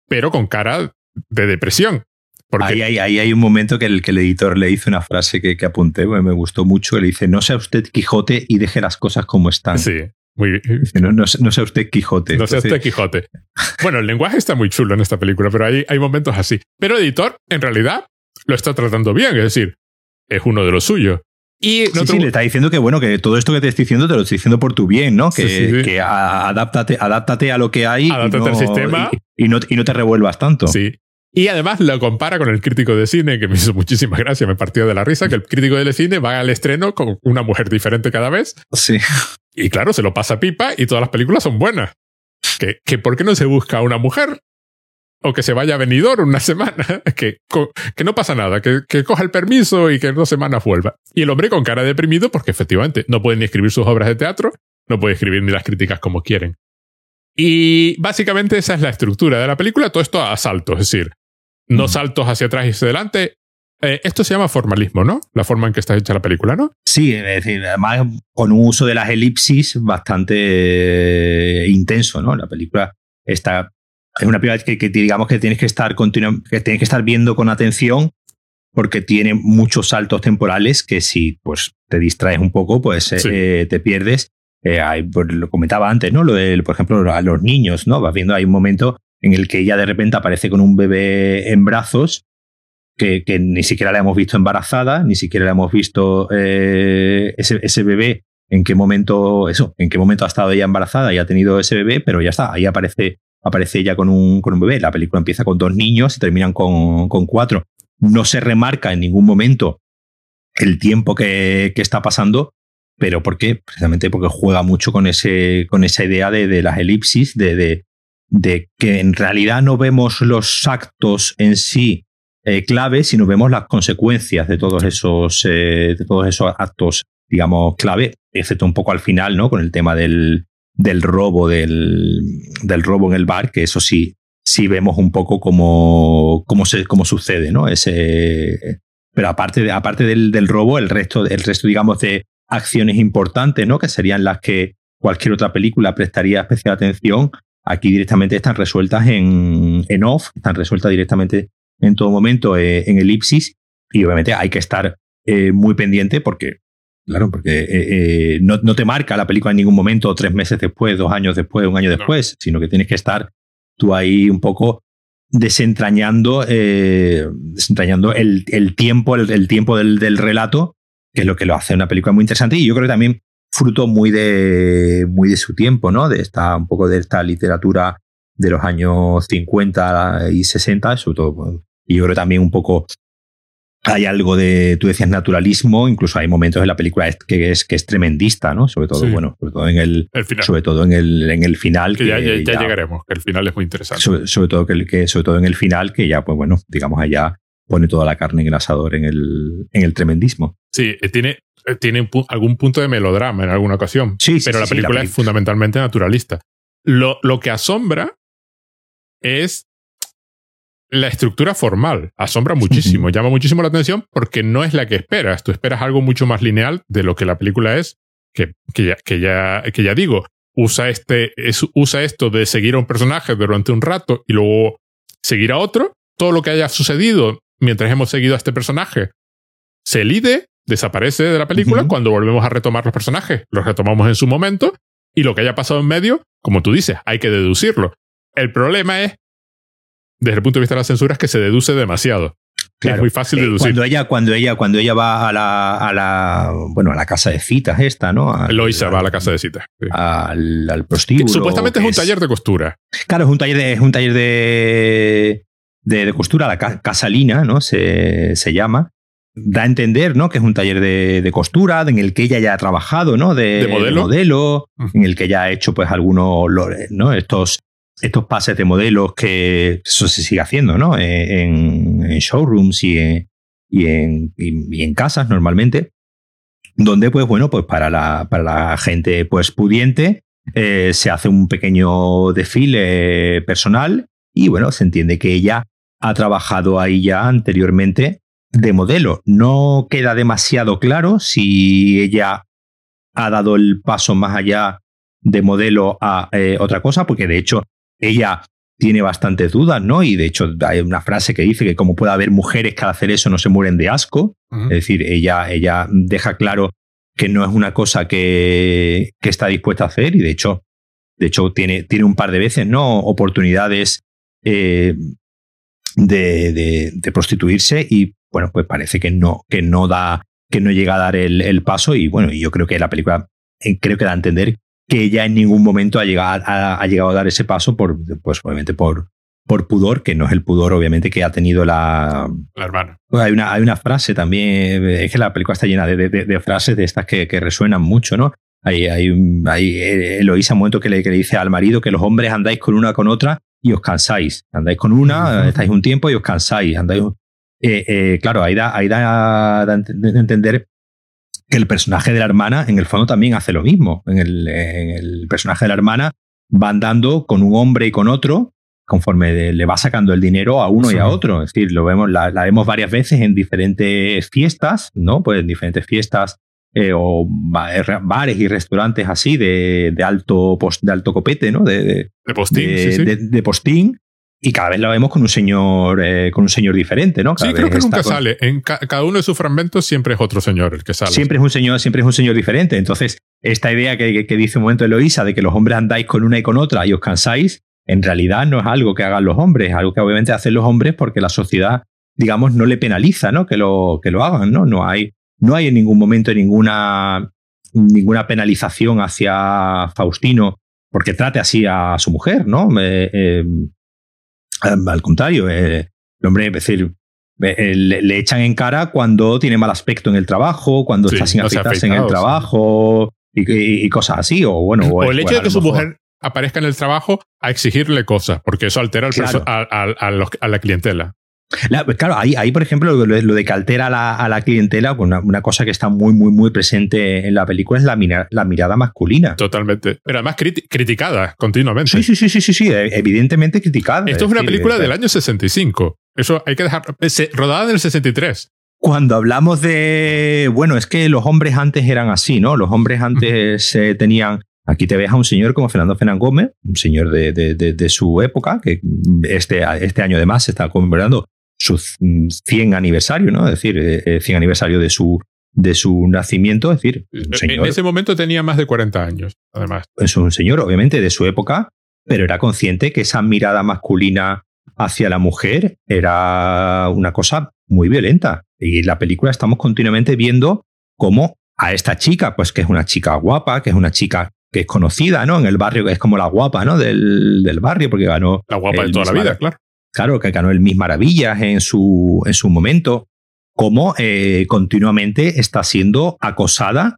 pero con cara de depresión. Porque Ahí, ahí, ahí hay un momento que el, que el editor le hizo una frase que, que apunté, me gustó mucho, le dice, no sea usted Quijote y deje las cosas como están. sí, muy, No, no, no sea usted Quijote. No sea usted Quijote. Bueno, el lenguaje está muy chulo en esta película, pero hay, hay momentos así. Pero el editor, en realidad, lo está tratando bien, es decir, es uno de los suyos. Y Sí, le está diciendo que bueno, que todo esto que te estoy diciendo te lo estoy diciendo por tu bien, ¿no? Que, Sí, que a- adáptate, adáptate a lo que hay Adáptate y, no, al sistema. y, y no, y no te revuelvas tanto. Sí. Y además lo compara con el crítico de cine, que me hizo muchísima gracia, me partió de la risa, que el crítico de cine va al estreno con una mujer diferente cada vez. Sí. Y claro, se lo pasa pipa y todas las películas son buenas. Que, que ¿por qué no se busca una mujer? O que se vaya a venidor una [laughs] semana. Que, que no pasa nada, que, que coja el permiso y que en dos semanas vuelva. Y el hombre con cara deprimido porque efectivamente no puede ni escribir sus obras de teatro, no puede escribir ni las críticas como quieren. Y básicamente esa es la estructura de la película, todo esto a saltos, es decir, no Mm. saltos hacia atrás y hacia adelante. Eh, esto se llama formalismo, ¿no? La forma en que está hecha la película, ¿no? Sí, es decir, además con un uso de las elipsis bastante eh, intenso, ¿no? La película está. Es una película que, que digamos que tienes que estar que tienes que estar viendo con atención porque tiene muchos saltos temporales que si pues te distraes un poco, pues eh, Sí. eh, te pierdes. Eh, hay, pues, lo comentaba antes, ¿no? Lo de, por ejemplo, a los niños, ¿no? Vas viendo, hay un momento en el que ella de repente aparece con un bebé en brazos que, que ni siquiera la hemos visto embarazada, ni siquiera la hemos visto eh, ese, ese bebé, en qué momento, eso, en qué momento ha estado ella embarazada y ha tenido ese bebé, pero ya está, ahí aparece, aparece ella con un, con un bebé. La película empieza con dos niños y terminan con, con cuatro. No se remarca en ningún momento el tiempo que, que está pasando, pero ¿por qué? Precisamente porque juega mucho con, ese, con esa idea de, de las elipsis, de, de, que en realidad no vemos los actos en sí eh, clave, sino vemos las consecuencias de todos esos, eh, de todos esos actos, digamos, clave, excepto un poco al final, ¿no? Con el tema del, del robo, del, del robo en el bar, que eso sí, sí vemos un poco cómo, cómo, se, cómo sucede, ¿no? Ese, pero aparte, de, aparte del, del robo, el resto, el resto, digamos, de acciones importantes, ¿no? Que serían las que cualquier otra película prestaría especial atención, aquí directamente están resueltas en, en off, están resueltas directamente en todo momento eh, en elipsis y obviamente hay que estar eh, muy pendiente porque, claro, porque eh, eh, no, no, te marca la película en ningún momento tres meses después, dos años después, un año después, no. sino que tienes que estar tú ahí un poco desentrañando, eh, desentrañando el, el tiempo, el, el tiempo del, del, relato, que es lo que lo hace una película muy interesante y yo creo que también fruto muy de, muy de su tiempo, ¿no? De esta, un poco de esta literatura de los años 50 y 60, sobre todo, y yo creo también un poco hay algo de, tú decías naturalismo, incluso hay momentos en la película que es, que es tremendista, ¿no? Sobre todo, sí. bueno, sobre todo en el, el final. sobre todo en el, en el final. Que, que ya, ya, ya, llegaremos, que el final es muy interesante. Sobre, sobre, todo que, que, sobre todo en el final, que ya, pues bueno, digamos allá pone toda la carne en el asador en el, en el tremendismo. Sí, tiene, tiene pu algún punto de melodrama en alguna ocasión. Sí, sí pero sí, la película sí, la película. es fundamentalmente naturalista. Lo, lo que asombra es la estructura formal. Asombra muchísimo, llama muchísimo la atención porque no es la que esperas. Tú esperas algo mucho más lineal de lo que la película es, que, que, ya, que, ya, que ya digo, usa, este, es, usa esto de seguir a un personaje durante un rato y luego seguir a otro. Todo lo que haya sucedido mientras hemos seguido a este personaje se elide, desaparece de la película uh -huh. cuando volvemos a retomar los personajes. Los retomamos en su momento y lo que haya pasado en medio, como tú dices, hay que deducirlo. El problema es, desde el punto de vista de la censura, es que se deduce demasiado. Claro. Es muy fácil eh, deducir. Cuando ella, cuando ella, cuando ella va a la, a la, bueno, a la casa de citas esta, ¿no? Loisa va a la casa de citas. Sí. Al, al prostíbulo. Supuestamente es un taller de costura. Claro, es un taller de, es un taller de, de, de costura, la ca Casalina, ¿no? Se, se llama da a entender, ¿no? Que es un taller de, de, costura, en el que ella ya ha trabajado, ¿no? De, de modelo, de modelo uh -huh. en el que ya ha hecho, pues, algunos, ¿no? Estos, estos pases de modelos que eso se sigue haciendo, ¿no? En, en showrooms y en, y en, y, en casas normalmente, donde pues bueno, pues para la, para la gente pues pudiente eh, se hace un pequeño desfile personal y bueno, se entiende que ella ha trabajado ahí ya anteriormente de modelo. No queda demasiado claro si ella ha dado el paso más allá de modelo a eh, otra cosa, porque de hecho ella tiene bastantes dudas, ¿no? Y de hecho hay una frase que dice que como puede haber mujeres que al hacer eso no se mueren de asco. Es decir, ella, ella deja claro que no es una cosa que, que, está dispuesta a hacer y de hecho, de hecho tiene, tiene un par de veces, ¿no? Oportunidades eh, de, de, prostituirse y bueno, pues parece que no, que no da, que no llega a dar el, el paso y bueno, yo creo que la película eh, creo que da a entender que ella en ningún momento ha llegado, ha, llegado a dar ese paso por, pues obviamente por, por pudor, que no es el pudor obviamente que ha tenido la... La hermana. Pues hay, una, hay una frase también, es que la película está llena de, de, frases de estas que, que, resuenan mucho, ¿no? Hay, hay, hay eh, Eloísa un momento que le, que le dice al marido que los hombres andáis con una con otra y os cansáis. Andáis con una, estáis un tiempo y os cansáis. Andáis, eh, eh, claro, ahí da, ahí da, da entender que el personaje de la hermana en el fondo también hace lo mismo. En el, en el personaje de la hermana va andando con un hombre y con otro conforme le va sacando el dinero a uno y a otro. Es decir, lo vemos, la, la, vemos varias veces en diferentes fiestas, ¿no? Pues en diferentes fiestas eh, o bares y restaurantes así de, de alto post, de alto copete, ¿no? De, de, postín, de, sí, de, postín y cada vez la vemos con un señor eh, con un señor diferente, ¿no? Cada sí, creo que nunca con... sale. En ca cada uno de sus fragmentos siempre es otro señor el que sale. Siempre es un señor, siempre es un señor diferente. Entonces, esta idea que, que, que dice un momento Eloísa de que los hombres andáis con una y con otra y os cansáis, en realidad no es algo que hagan los hombres, es algo que obviamente hacen los hombres porque la sociedad, digamos, no le penaliza, ¿no? Que lo, que lo hagan, ¿no? No hay, no hay en ningún momento ninguna, ninguna penalización hacia Faustino porque trate así a su mujer, ¿no? Eh, eh, al contrario, eh, el hombre, es decir, le, le, echan en cara cuando tiene mal aspecto en el trabajo, cuando sí, está sin no afeitarse en el trabajo sí. y, cosas así, o bueno. O, o el hecho de que su mujer aparezca en el trabajo a exigirle cosas, porque eso altera el claro. a, a, a, los, a, la clientela. La, claro, ahí, ahí, por ejemplo, lo, lo, de que altera a la, a la clientela, una, una, cosa que está muy, muy, muy presente en la película es la, mira, la mirada masculina. Totalmente. Pero además crit criticada continuamente. Sí, sí, sí, sí, sí, sí, evidentemente criticada. Esto es una decir, película del año 65. Eso hay que dejar. Rodada en el 63. Cuando hablamos de. Bueno, es que los hombres antes eran así, ¿no? Los hombres antes eh, tenían Aquí te ves a un señor como Fernando Fernán Gómez, un señor de, de, de, de, su época, que este, este año además se está conmemorando su 100 aniversario, ¿no? Es decir, eh, 100 aniversario de su, de su nacimiento. Es decir, un señor, en ese momento tenía más de 40 años, además. Es un señor, obviamente, de su época, pero era consciente que esa mirada masculina hacia la mujer era una cosa muy violenta. Y en la película estamos continuamente viendo cómo a esta chica, pues que es una chica guapa, que es una chica que es conocida, ¿no? En el barrio, que es como la guapa, ¿no? Del, del barrio, porque ganó. La guapa de toda la vida, claro. Claro, que ganó el Miss Maravillas en su, en su momento. Como eh, continuamente está siendo acosada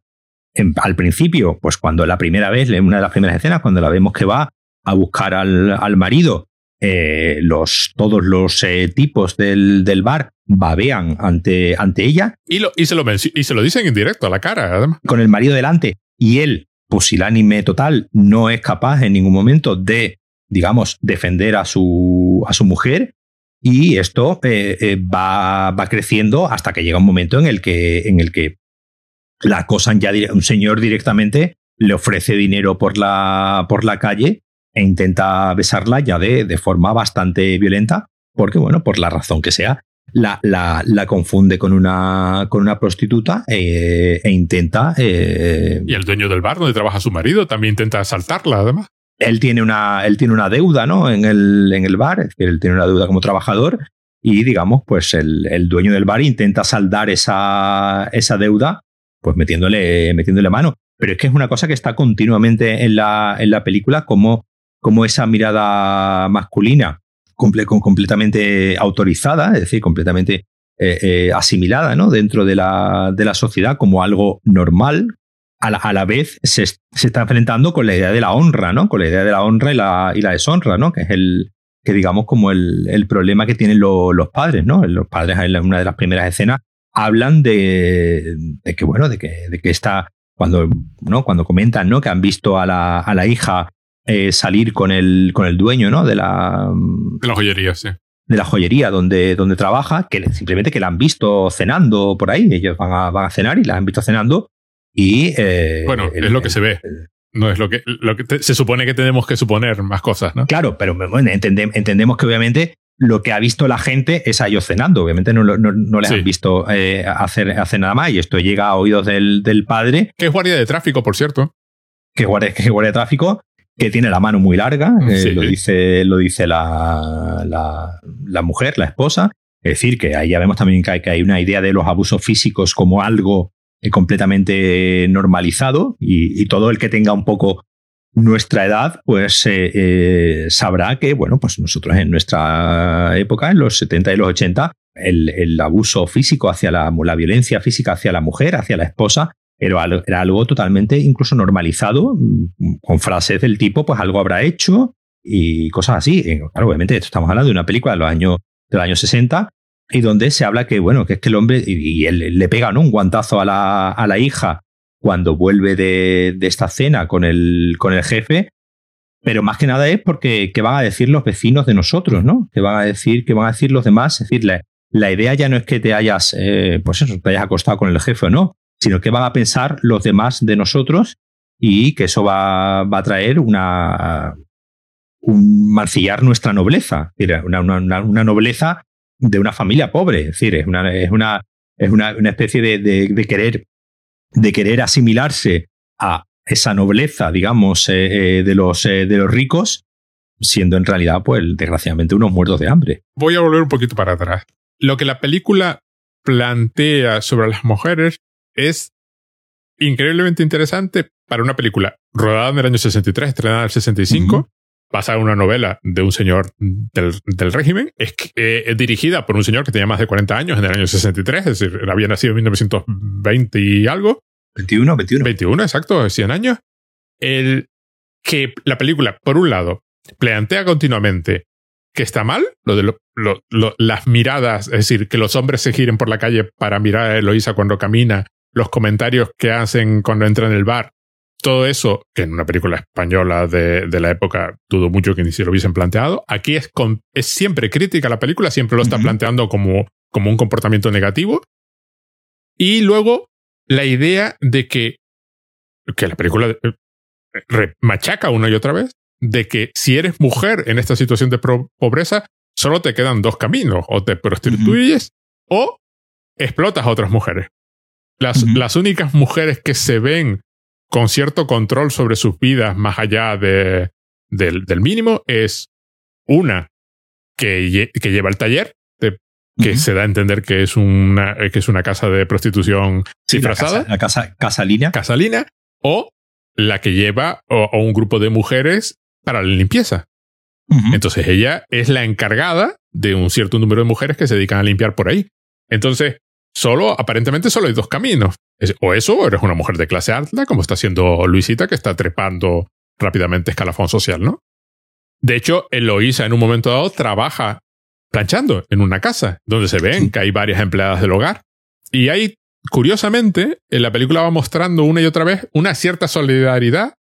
en, al principio, pues cuando la primera vez, en una de las primeras escenas, cuando la vemos que va a buscar al, al marido, eh, los, todos los eh, tipos del, del, bar babean ante, ante ella. Y, lo, y, se lo, y se lo dicen en directo a la cara, además. Con el marido delante. Y él pusilánime total, no es capaz en ningún momento de, digamos, defender a su, a su mujer. Y esto eh, eh, va, va, creciendo hasta que llega un momento en el que, en el que la acosan ya, un señor directamente le ofrece dinero por la, por la calle e intenta besarla ya de, de forma bastante violenta, porque, bueno, por la razón que sea, la, la, confunde con una, con una prostituta eh, e intenta... Y el dueño del bar donde trabaja su marido también intenta asaltarla, además. Él tiene una, él tiene una deuda ¿no? en, el, en el bar, es decir, él tiene una deuda como trabajador y, digamos, pues el, el dueño del bar intenta saldar esa, esa deuda pues metiéndole, metiéndole mano. Pero es que es una cosa que está continuamente en la, en la película como, como esa mirada masculina comple completamente autorizada, es decir, completamente eh, eh, asimilada ¿no? dentro de la, de la, sociedad como algo normal, a la, a la vez se, se, está enfrentando con la idea de la honra, ¿no? con la idea de la honra y la, y la deshonra, ¿no? que es el, que digamos como el, el problema que tienen los padres, ¿no? Los padres en una de las primeras escenas hablan de, de que, bueno, de que, de que está, cuando, ¿no? Cuando comentan, ¿no? Que han visto a la, a la hija eh, salir con el, con el dueño, ¿no? De la... De la joyería, sí. De la joyería donde, donde trabaja, que simplemente que la han visto cenando por ahí. Ellos van a, van a cenar y la han visto cenando. Y. Eh, bueno, es lo que se ve. no es lo que, lo que se supone que tenemos que suponer más cosas, ¿no? Claro, pero bueno, entendemos que obviamente lo que ha visto la gente es a ellos cenando. Obviamente no, no, les han visto eh, hacer, hacer nada más y esto llega a oídos del, del padre. Que es guardia de tráfico, por cierto. Que guardia, que guardia de tráfico, que tiene la mano muy larga, eh, lo dice, lo dice la, la, mujer, la esposa. Es decir, que ahí ya vemos también que hay, que hay una idea de los abusos físicos como algo completamente normalizado y, todo el que tenga un poco nuestra edad, pues eh, eh, sabrá que, bueno, pues nosotros en nuestra época, en los 70 y los 80, el, abuso físico hacia la, la, violencia física hacia la mujer, hacia la esposa, era, algo totalmente incluso normalizado, mm, con frases del tipo, pues algo habrá hecho y cosas así. Claro, obviamente, estamos hablando de una película de los años, de los años 60, y donde se habla que, bueno, que es que el hombre, y, él le pega ¿no? un guantazo a la, a la hija cuando vuelve de, de, esta cena con el, con el jefe, pero más que nada es porque qué van a decir los vecinos de nosotros, ¿no? ¿Qué van a decir, qué van a decir los demás? Es decir, la, idea ya no es que te hayas, eh, pues eso, te hayas acostado con el jefe o no, sino que van a pensar los demás de nosotros y que eso va, va a traer una, un mancillar nuestra nobleza, una, una, una nobleza de una familia pobre. Es decir, es una, es una, es una, una especie de, de, querer, de querer asimilarse a esa nobleza, digamos, eh, eh, de, los, eh, de los ricos, siendo en realidad, pues, desgraciadamente, unos muertos de hambre. Voy a volver un poquito para atrás. Lo que la película plantea sobre las mujeres es increíblemente interesante para una película rodada en el año 63, estrenada en el 65, basada en una novela de un señor del, del régimen, es, eh, dirigida por un señor que tenía más de 40 años en el año 63, es decir, había nacido en 1920 y algo. 21, 21. 21, exacto, 100 años. El que la película, por un lado, plantea continuamente que está mal, lo de las miradas, es decir, que los hombres se giren por la calle para mirar a Eloisa cuando camina, los comentarios que hacen cuando entra en el bar, todo eso, que en una película española de, de, la época dudo mucho que ni si lo hubiesen planteado, aquí es, es siempre crítica la película, siempre lo está planteando como, como un comportamiento negativo. Y luego la idea de que, que la película eh, machaca una y otra vez, de que si eres mujer en esta situación de pobreza, solo te quedan dos caminos, o te prostituyes o explotas a otras mujeres. Las, las únicas mujeres que se ven con cierto control sobre sus vidas más allá de, del, del, mínimo es una que, que lleva el taller, que se da a entender que es una, que es una casa de prostitución disfrazada. La casa, casa, línea. Casa línea. O la que lleva o, un grupo de mujeres para la limpieza. Entonces ella es la encargada de un cierto número de mujeres que se dedican a limpiar por ahí. Entonces, solo, aparentemente solo hay dos caminos. O eso, o eres una mujer de clase alta, como está haciendo Luisita, que está trepando rápidamente escalafón social, ¿no? De hecho, Eloísa en un momento dado trabaja planchando en una casa, donde se ven que hay varias empleadas del hogar. Y hay, curiosamente, en la película va mostrando una y otra vez una cierta solidaridad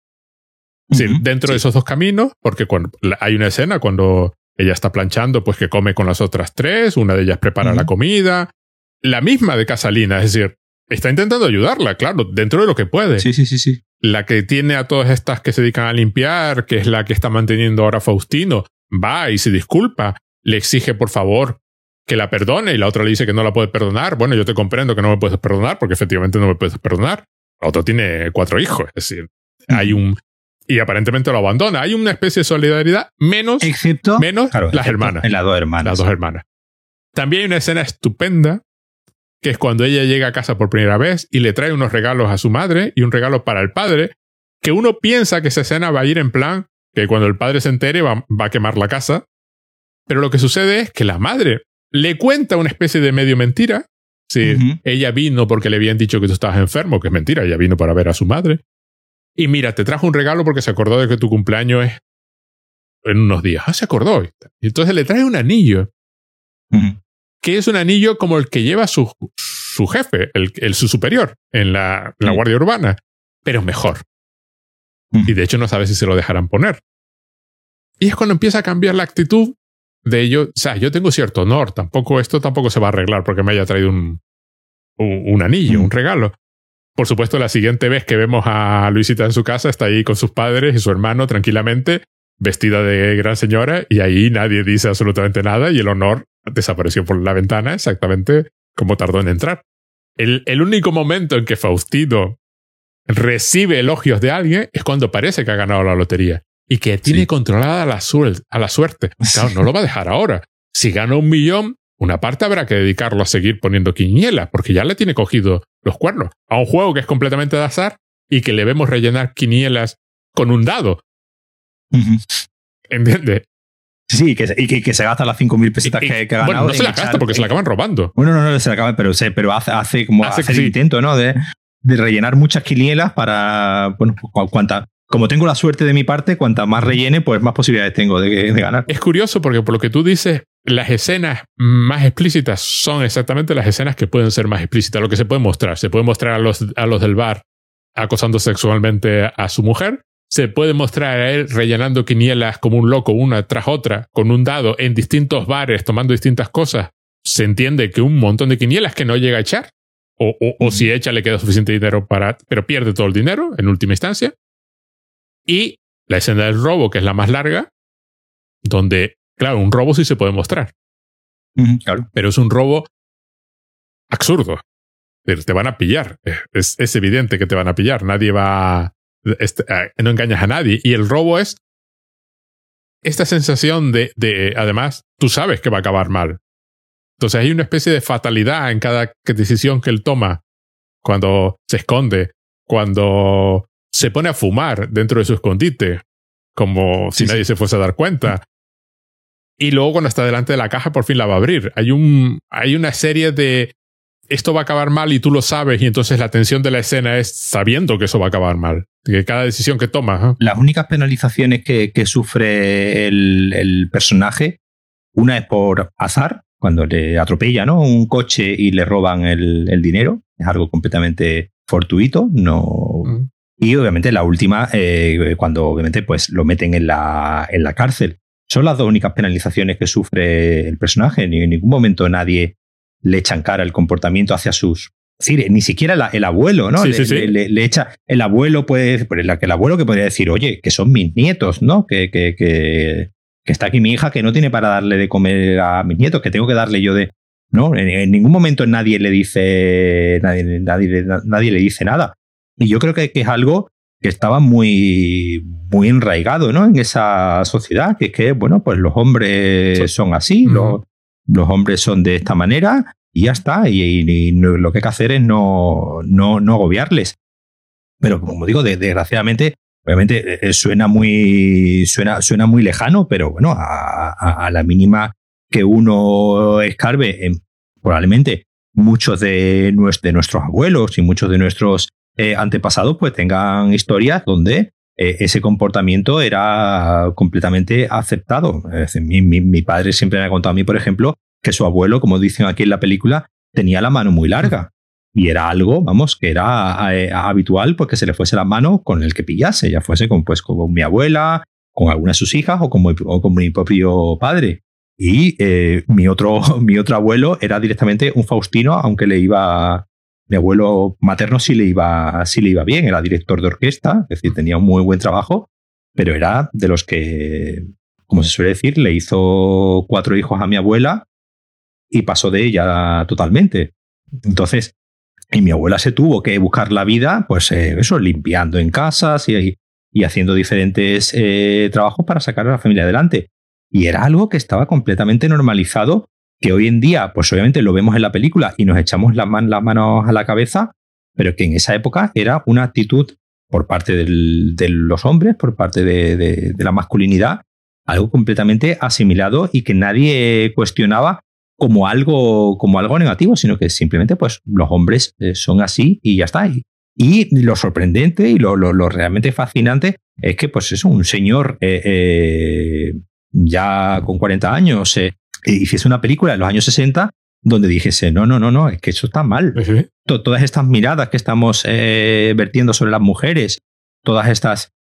dentro de esos dos caminos, porque cuando, hay una escena cuando ella está planchando, pues que come con las otras tres, una de ellas prepara la comida, la misma de Casalina, es decir, está intentando ayudarla, claro, dentro de lo que puede. Sí, sí, sí, sí. La que tiene a todas estas que se dedican a limpiar, que es la que está manteniendo ahora Faustino, va y se disculpa, le exige por favor que la perdone y la otra le dice que no la puede perdonar. Bueno, yo te comprendo que no me puedes perdonar porque efectivamente no me puedes perdonar. La otra tiene cuatro hijos, es decir, hay un y aparentemente lo abandona. Hay una especie de solidaridad menos excepto menos las hermanas. En las dos hermanas. Las dos hermanas. También hay una escena estupenda que es cuando ella llega a casa por primera vez y le trae unos regalos a su madre y un regalo para el padre, que uno piensa que esa escena va a ir en plan que cuando el padre se entere va, a quemar la casa, pero lo que sucede es que la madre le cuenta una especie de medio mentira. Sí, ella vino porque le habían dicho que tú estabas enfermo, que es mentira, ella vino para ver a su madre. Y mira, te trajo un regalo porque se acordó de que tu cumpleaños es en unos días. Ah, se acordó. Y entonces le trae un anillo, que es un anillo como el que lleva su, su jefe, el, su superior en la, la Guardia Urbana, pero mejor. Y de hecho no sabe si se lo dejarán poner. Y es cuando empieza a cambiar la actitud de ello. O sea, yo tengo cierto honor. Tampoco esto tampoco se va a arreglar porque me haya traído un, un, anillo, un regalo. Por supuesto, la siguiente vez que vemos a Luisita en su casa, está ahí con sus padres y su hermano tranquilamente, vestida de gran señora, y ahí nadie dice absolutamente nada y el honor desapareció por la ventana exactamente como tardó en entrar. El, el único momento en que Faustino recibe elogios de alguien es cuando parece que ha ganado la lotería y que tiene controlada la, a la suerte. Claro, no lo va a dejar ahora. Si gana un millón, una parte habrá que dedicarlo a seguir poniendo quinielas, porque ya le tiene cogido los cuernos a un juego que es completamente de azar y que le vemos rellenar quinielas con un dado. ¿Entiendes? Sí, que, y que, se gasta las 5.000 pesitas que, que, ha ganado. Bueno, no se la gasta porque se la acaban robando. Bueno, no, no, se la acaban, pero, pero hace, hace como hace, el intento, ¿no? De, de rellenar muchas quinielas para, bueno, cuánta, como tengo la suerte de mi parte, cuanta más rellene, pues más posibilidades tengo de, ganar. Es curioso porque por lo que tú dices, las escenas más explícitas son exactamente las escenas que pueden ser más explícitas, lo que se puede mostrar. Se puede mostrar a los, a los del bar acosando sexualmente a su mujer. Se puede mostrar a él rellenando quinielas como un loco, una tras otra, con un dado en distintos bares, tomando distintas cosas. Se entiende que un montón de quinielas que no llega a echar. O, o si echa le queda suficiente dinero para... pero pierde todo el dinero en última instancia. Y la escena del robo, que es la más larga, donde, claro, un robo sí se puede mostrar. claro. Pero es un robo absurdo. Te van a pillar. Es, es evidente que te van a pillar. Nadie va. Este, no engañas a nadie. Y el robo es esta sensación de, de, además, tú sabes que va a acabar mal. Entonces hay una especie de fatalidad en cada decisión que él toma. Cuando se esconde, cuando se pone a fumar dentro de su escondite, como si nadie se fuese a dar cuenta. Y luego cuando está delante de la caja por fin la va a abrir. Hay, un, hay una serie de esto va a acabar mal y tú lo sabes y entonces la tensión de la escena es sabiendo que eso va a acabar mal. Que cada decisión que toma. Las únicas penalizaciones que, sufre el, personaje, una es por azar, cuando le atropella ¿no? un coche y le roban el, dinero. Es algo completamente fortuito, no, mm. Y obviamente la última, eh, cuando obviamente pues lo meten en la, en la cárcel. Son las dos únicas penalizaciones que sufre el personaje. Ni en ningún momento nadie le echa en cara el comportamiento hacia sus. Es decir, ni siquiera el abuelo, ¿no? le, echa. El abuelo puede. El abuelo que podría decir, oye, que son mis nietos, ¿no? Que, que, que, que, está aquí mi hija que no tiene para darle de comer a mis nietos, que tengo que darle yo de. ¿No? En, ningún momento nadie le dice. Nadie, nadie, nadie le dice nada. Y yo creo que, es algo que estaba muy, muy enraigado ¿no? en esa sociedad, que es que, bueno, pues los hombres son así, los, los, hombres son de esta manera y ya está. Y, lo que hay que hacer es no, no, no agobiarles. Pero como digo, desgraciadamente, obviamente eh, eh, suena muy, suena, suena muy lejano, pero bueno, a, la mínima que uno escarbe, probablemente muchos de, de nuestros abuelos y muchos de nuestros eh, antepasados pues tengan historias donde ese comportamiento era completamente aceptado. mi, padre siempre me ha contado a mí, por ejemplo, que su abuelo, como dicen aquí en la película, tenía la mano muy larga. Y era algo, vamos, que era eh, habitual porque se le fuese la mano con el que pillase, ya fuese con, pues, con mi abuela, con alguna de sus hijas o con, mi propio padre. Y mi, otro, [laughs] mi otro abuelo era directamente un Faustino, aunque le iba mi abuelo materno sí le iba, sí le iba bien, era director de orquesta, es decir, tenía un muy buen trabajo, pero era de los que, como se suele decir, le hizo cuatro hijos a mi abuela y pasó de ella totalmente. Entonces, y mi abuela se tuvo que buscar la vida, pues eh, eso, limpiando en casas y, y haciendo diferentes eh, trabajos para sacar a la familia adelante. Y era algo que estaba completamente normalizado que hoy en día, pues obviamente lo vemos en la película y nos echamos las, manos a la cabeza, pero que en esa época era una actitud por parte de los hombres, por parte de, la masculinidad, algo completamente asimilado y que nadie cuestionaba como algo, como algo negativo, sino que simplemente pues los hombres eh, son así y ya está. Y, lo sorprendente y lo, realmente fascinante es que, pues es un señor eh, eh, ya con 40 años hiciese una película en los años 60 donde dijese, no, no, no, no, es que eso está mal. Todas estas miradas que estamos vertiendo sobre las mujeres, todas estas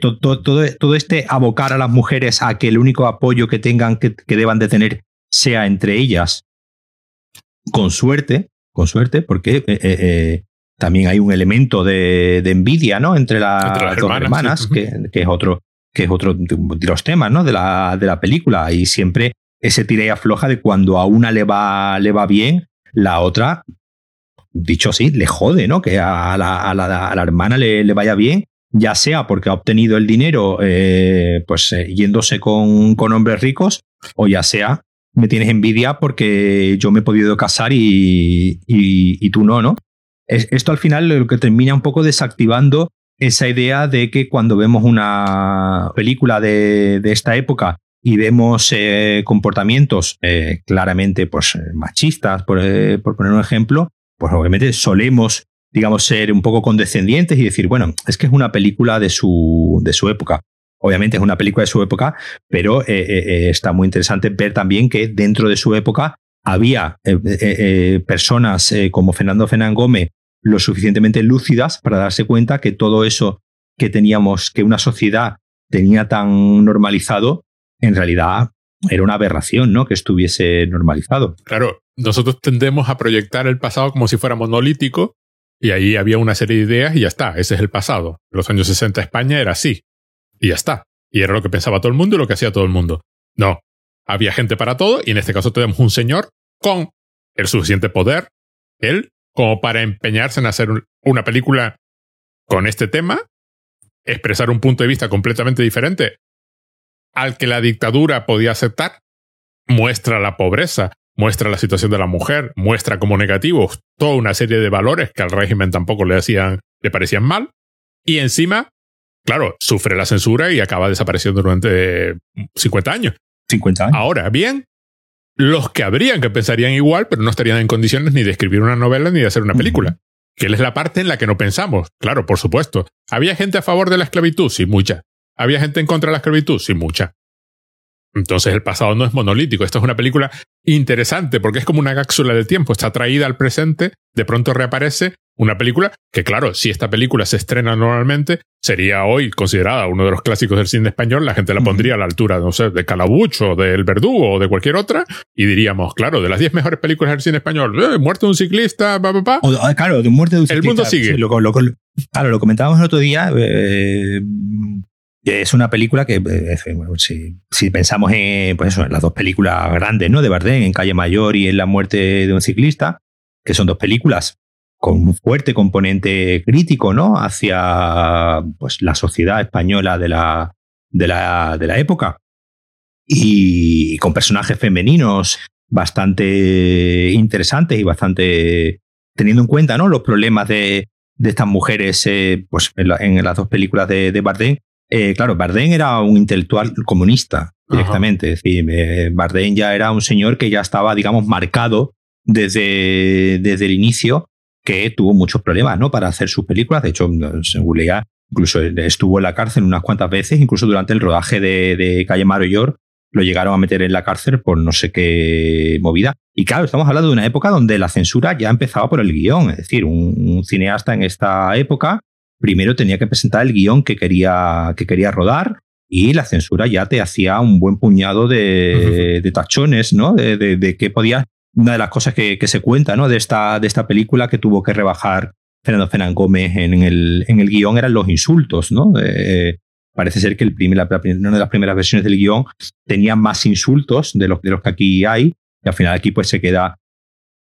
todo, este abocar a las mujeres a que el único apoyo que tengan, que, deban de tener, sea entre ellas, con suerte, con suerte, porque también hay un elemento de, envidia, ¿no? Entre, las dos hermanas, que, es otro, que es otro de los temas, ¿no? De la, de la película. Y siempre ese tira y afloja de cuando a una le va, le va bien, la otra, dicho así, le jode, ¿no? Que a la, a la, hermana le, le, vaya bien, ya sea porque ha obtenido el dinero, eh, pues eh, yéndose con, con hombres ricos, o ya sea me tienes envidia porque yo me he podido casar y, y, tú no, ¿no? esto al final lo que termina un poco desactivando esa idea de que cuando vemos una película de, esta época y vemos eh, comportamientos eh, claramente pues, machistas, eh, por, poner un ejemplo, pues obviamente solemos, digamos, ser un poco condescendientes y decir, bueno, es que es una película de su, de su época. Obviamente es una película de su época, pero está muy interesante ver también que dentro de su época había personas como Fernando Fernán Gómez lo suficientemente lúcidas para darse cuenta que todo eso que teníamos, que una sociedad tenía tan normalizado, en realidad era una aberración, ¿no? Que estuviese normalizado. Claro, nosotros tendemos a proyectar el pasado como si fuera monolítico y ahí había una serie de ideas y ya está, ese es el pasado. los años 60 España era así y ya está. Y era lo que pensaba todo el mundo y lo que hacía todo el mundo. No, había gente para todo y en este caso tenemos un señor con el suficiente poder, él como para empeñarse en hacer una película con este tema, expresar un punto de vista completamente diferente al que la dictadura podía aceptar, muestra la pobreza, muestra la situación de la mujer, muestra como negativos toda una serie de valores que al régimen tampoco le hacían, le parecían mal, y encima, claro, sufre la censura y acaba desapareciendo durante 50 años. 50 años. Ahora bien, los que habrían que pensarían igual, pero no estarían en condiciones ni de escribir una novela ni de hacer una película. Que es la parte en la que no pensamos. Claro, por supuesto. ¿Había gente a favor de la esclavitud? Sí, mucha. ¿Había gente en contra de la esclavitud? Sí, mucha. Entonces el pasado no es monolítico. Esto es una película interesante porque es como una cápsula del tiempo. Está traída al presente, de pronto reaparece una película que, claro, si esta película se estrena normalmente, sería hoy considerada uno de los clásicos del cine español. La gente la pondría a la altura, no sé, de Calabucho, del Verdugo o de cualquier otra. Y diríamos, claro, de las 10 mejores películas del cine español, eh, muerte de un ciclista, pa, pa, pa. Ah, claro, de muerte de un ciclista. El mundo sigue. claro, lo comentábamos el otro día. Eh, es una película que, eh, si, pensamos en, pues eso, en las dos películas grandes ¿no? de Bardem, en Calle Mayor y en La muerte de un ciclista, que son dos películas con un fuerte componente crítico ¿no? hacia pues, la sociedad española de la, de la, de la época y, con personajes femeninos bastante interesantes y bastante teniendo en cuenta ¿no? los problemas de, de estas mujeres eh, pues, en, las dos películas de, de Bardem. Eh, claro, Bardem era un intelectual comunista directamente. Es decir, eh, Bardem ya era un señor que ya estaba, digamos, marcado desde, desde el inicio que tuvo muchos problemas ¿no? para hacer sus películas. De hecho, según incluso estuvo en la cárcel unas cuantas veces, incluso durante el rodaje de, de Calle York lo llegaron a meter en la cárcel por no sé qué movida. Y claro, estamos hablando de una época donde la censura ya empezaba por el guion. Es decir, un, cineasta en esta época primero tenía que presentar el guion que quería, que quería rodar y la censura ya te hacía un buen puñado de, tachones, ¿no? De, de, de qué podías una de las cosas que, se cuenta ¿no? de, esta, de esta película que tuvo que rebajar Fernando Fernán Gómez en el, en el guion eran los insultos. ¿no? Eh, parece ser que el primer, una de las primeras versiones del guion tenía más insultos de los, de los que aquí hay y al final aquí pues se queda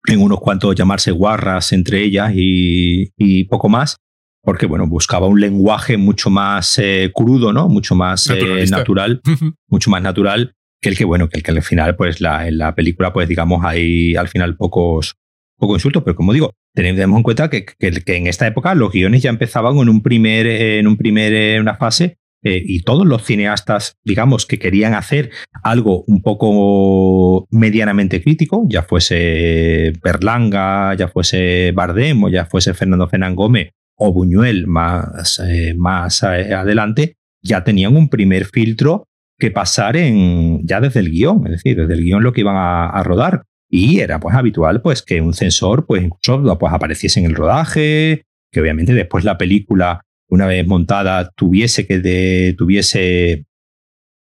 en unos cuantos llamarse guarras entre ellas y, y poco más porque bueno, buscaba un lenguaje mucho más eh, crudo, ¿no? Mucho más eh, natural, [laughs] mucho más natural que el que, bueno, que el que al final, pues la, en la película, pues digamos, hay al final pocos, pocos insultos, pero como digo, tenemos en cuenta que, que, en esta época los guiones ya empezaban en un primer, en un primer, una fase eh, y todos los cineastas, digamos, que querían hacer algo un poco medianamente crítico, ya fuese Berlanga, ya fuese Bardem o ya fuese Fernando Fernán Gómez o Buñuel más, eh, más eh, adelante, ya tenían un primer filtro que pasar en ya desde el guion, es decir, desde el guion lo que iban a, rodar. Y era pues habitual pues que un censor pues incluso pues, apareciese en el rodaje, que obviamente después la película una vez montada, tuviese que tuviese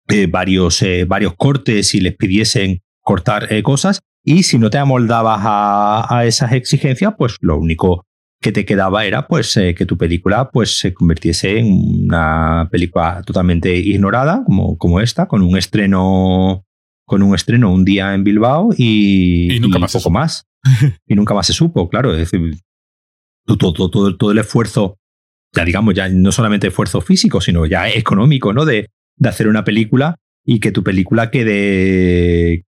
eh, varios, varios cortes y les pidiesen cortar cosas. Y si no te amoldabas a, esas exigencias, pues lo único que te quedaba era pues que tu película pues se convirtiese en una película totalmente ignorada como, como esta con un estreno con un estreno un día en Bilbao y, nunca más poco más [laughs] y nunca más se supo claro es decir todo, todo, todo el esfuerzo ya digamos, ya no solamente esfuerzo físico, sino ya económico, ¿no? De, de hacer una película y que tu película quede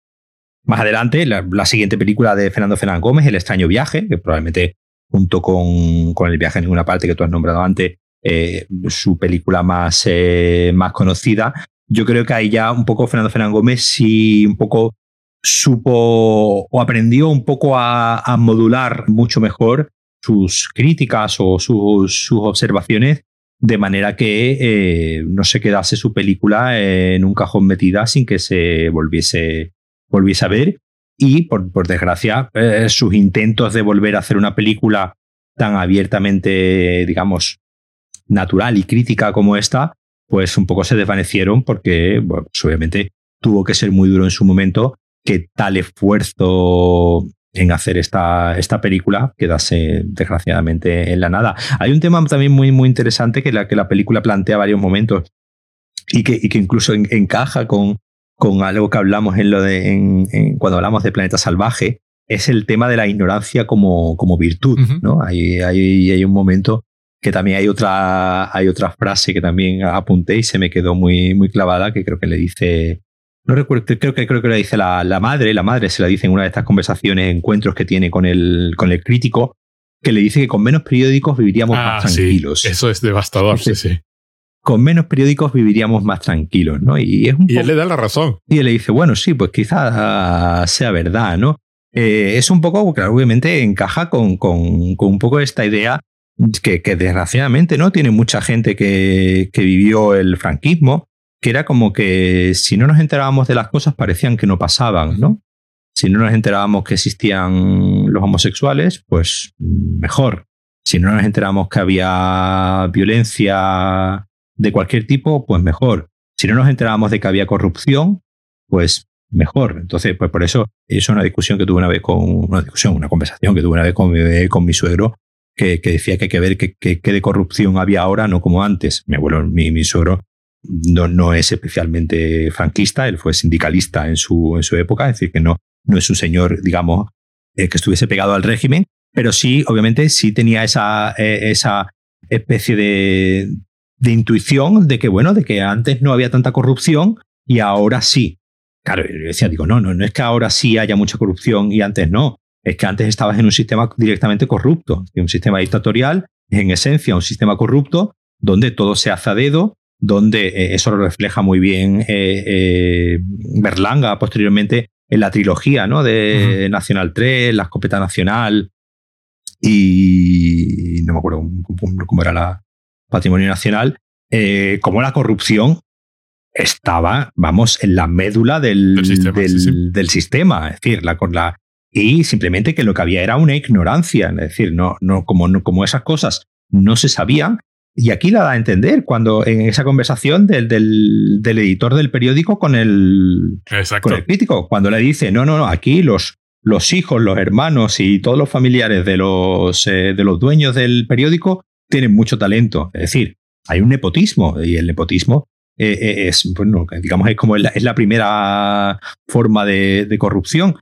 más adelante, la, siguiente película de Fernando Fernán Gómez, El extraño viaje, que probablemente junto con, con El viaje en ninguna parte que tú has nombrado antes, eh, su película más, eh, más conocida. Yo creo que ahí ya un poco Fernando Fernán Gómez sí un poco supo o aprendió un poco a, a modular mucho mejor sus críticas o sus, sus observaciones de manera que eh, no se quedase su película en un cajón metida sin que se volviese, volviese a ver. Y por, desgracia, eh, sus intentos de volver a hacer una película tan abiertamente, digamos, natural y crítica como esta, pues un poco se desvanecieron porque, pues obviamente tuvo que ser muy duro en su momento que tal esfuerzo en hacer esta, esta película quedase desgraciadamente en la nada. Hay un tema también muy, muy interesante que la, que la película plantea varios momentos y que, y que incluso encaja con, con algo que hablamos en lo de cuando hablamos de Planeta Salvaje, es el tema de la ignorancia como, como virtud. ¿no? Hay, hay, hay un momento que también hay otra, hay otra frase que también apunté y se me quedó muy, muy clavada, que creo que le dice no recuerdo, creo que creo que le dice la, madre, la madre se la dice en una de estas conversaciones, encuentros que tiene con el, con el crítico, que le dice que con menos periódicos viviríamos ah, más tranquilos. eso es devastador, sí, sí. Con menos periódicos viviríamos más tranquilos, ¿no? Y, es y él le da la razón. Y él le dice, bueno, sí, pues quizás sea verdad, ¿no? Eh, es un poco, claro, obviamente encaja con, con, con un poco esta idea que, que, desgraciadamente no tiene mucha gente que, que vivió el franquismo que era como que si no nos enterábamos de las cosas parecían que no pasaban, ¿no? Si no nos enterábamos que existían los homosexuales, pues mejor. Si no nos enterábamos que había violencia de cualquier tipo, pues mejor. Si no nos enterábamos de que había corrupción, pues mejor. Entonces, pues por eso es una discusión que tuve una vez con una discusión, una conversación que tuve una vez con mi, con mi suegro, que, decía que hay que ver qué de corrupción había ahora, no como antes. Mi abuelo, mi, mi suegro no, no es especialmente franquista, él fue sindicalista en su, en su época, es decir, que no, no es un señor, digamos, eh, que estuviese pegado al régimen, pero sí, obviamente, sí tenía esa, eh, esa especie de, de intuición de que, bueno, de que antes no había tanta corrupción y ahora sí. Claro, yo decía, digo, no, no, no es que ahora sí haya mucha corrupción y antes no. Es que antes estabas en un sistema directamente corrupto, un sistema dictatorial, en esencia un sistema corrupto, donde todo se hace a dedo, donde eh, eso lo refleja muy bien eh, eh, Berlanga posteriormente en la trilogía ¿no? de Nacional 3, La Escopeta Nacional y no me acuerdo cómo era la Patrimonio Nacional, como la corrupción estaba, vamos, en la médula del, sistema, es decir, la, la, y simplemente que lo que había era una ignorancia, es decir, no, no, como, no, como esas cosas no se sabían, y aquí la da a entender cuando en esa conversación del, del, editor del periódico con el, con el crítico, cuando le dice, no, no, no, aquí los, los hijos, los hermanos y todos los familiares de los, eh, de los dueños del periódico tienen mucho talento. Es decir, hay un nepotismo y el nepotismo eh, eh, es, bueno, digamos, es como es la, primera forma de, de corrupción.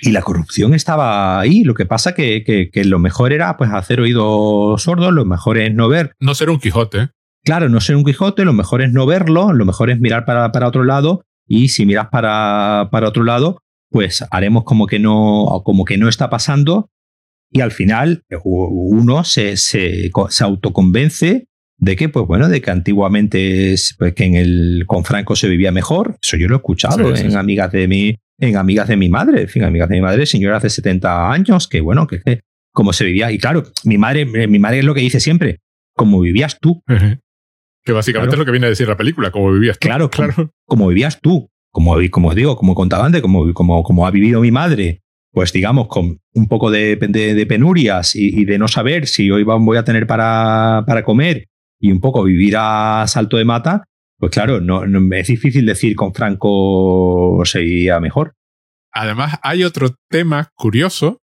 Y la corrupción estaba ahí. Lo que pasa que, que, lo mejor era pues hacer oídos sordos, lo mejor es no ver. No ser un Quijote. Claro, no ser un Quijote, lo mejor es no verlo, lo mejor es mirar para, para otro lado. Y si miras para, para otro lado, pues haremos como que no, como que no está pasando. Y al final uno se, se, se autoconvence de que, pues bueno, de que antiguamente pues, que en el, con Franco se vivía mejor. Eso yo lo he escuchado en amigas de mi, en amigas de mi madre, en fin, amigas de mi madre, señora hace 70 años, que bueno, que, que como se vivía. Y claro, mi madre, mi madre es lo que dice siempre, como vivías tú. Que básicamente es lo que viene a decir la película, como vivías tú. Claro, claro. Como, vivías tú. Como, como os digo, como contaba antes, como, como, como ha vivido mi madre, pues digamos, con un poco de, penurias y, de no saber si hoy voy a tener para, para comer y un poco vivir a salto de mata, pues claro, no, es difícil decir con Franco sería mejor. Además, hay otro tema curioso,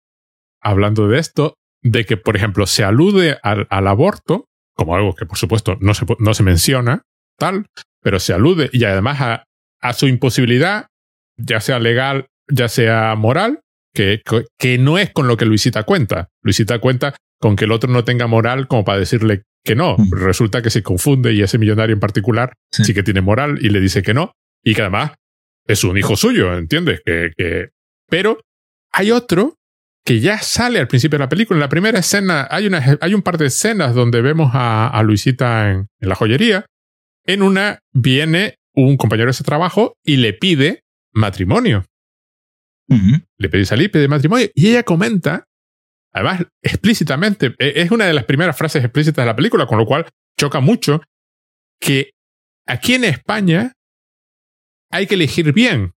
hablando de esto, de que, por ejemplo, se alude al, aborto, como algo que, por supuesto, no se, no se menciona, tal, pero se alude y además a su imposibilidad, ya sea legal, ya sea moral, que, que, no es con lo que Luisita cuenta. Luisita cuenta con que el otro no tenga moral como para decirle que no. Mm. Resulta que se confunde y ese millonario en particular sí. que tiene moral y le dice que no. Y que además es un hijo suyo, ¿entiendes? Que, que... Pero hay otro que ya sale al principio de la película. En la primera escena hay, una, hay un par de escenas donde vemos a, a Luisita en, en, la joyería. En una viene un compañero de ese trabajo y le pide matrimonio. Le pide salir, pide matrimonio. Y ella comenta además explícitamente, e, es una de las primeras frases explícitas de la película, con lo cual choca mucho que aquí en España hay que elegir bien.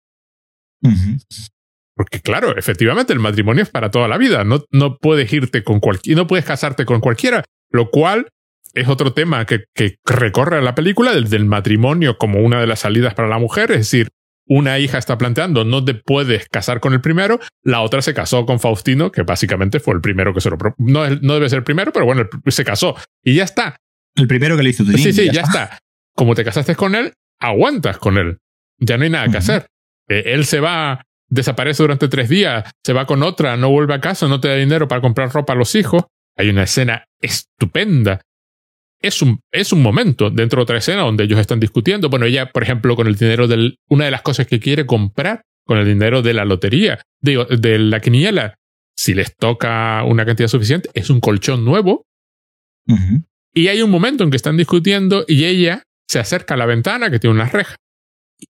Porque claro, efectivamente el matrimonio es para toda la vida, no, no puedes irte con cualquiera, no puedes casarte con cualquiera, lo cual es otro tema que, que recorre la película, del, del matrimonio como una de las salidas para la mujer, es decir, una hija está planteando no te puedes casar con el primero, la otra se casó con Faustino, que básicamente fue el primero que se lo... No, no debe ser el primero, pero bueno, se casó y ya está. El primero que le hizo Sí, sí, ya, está. Como te casaste con él, aguantas con él. Ya no hay nada que hacer. Eh, él se va, desaparece durante tres días, se va con otra, no vuelve a casa, no te da dinero para comprar ropa a los hijos. Hay una escena estupenda es un, es un momento dentro de otra escena donde ellos están discutiendo. Bueno, ella, por ejemplo, con el dinero del, una de las cosas que quiere comprar con el dinero de la lotería, digo, de la quiniela, si les toca una cantidad suficiente, es un colchón nuevo. Y hay un momento en que están discutiendo y ella se acerca a la ventana que tiene unas rejas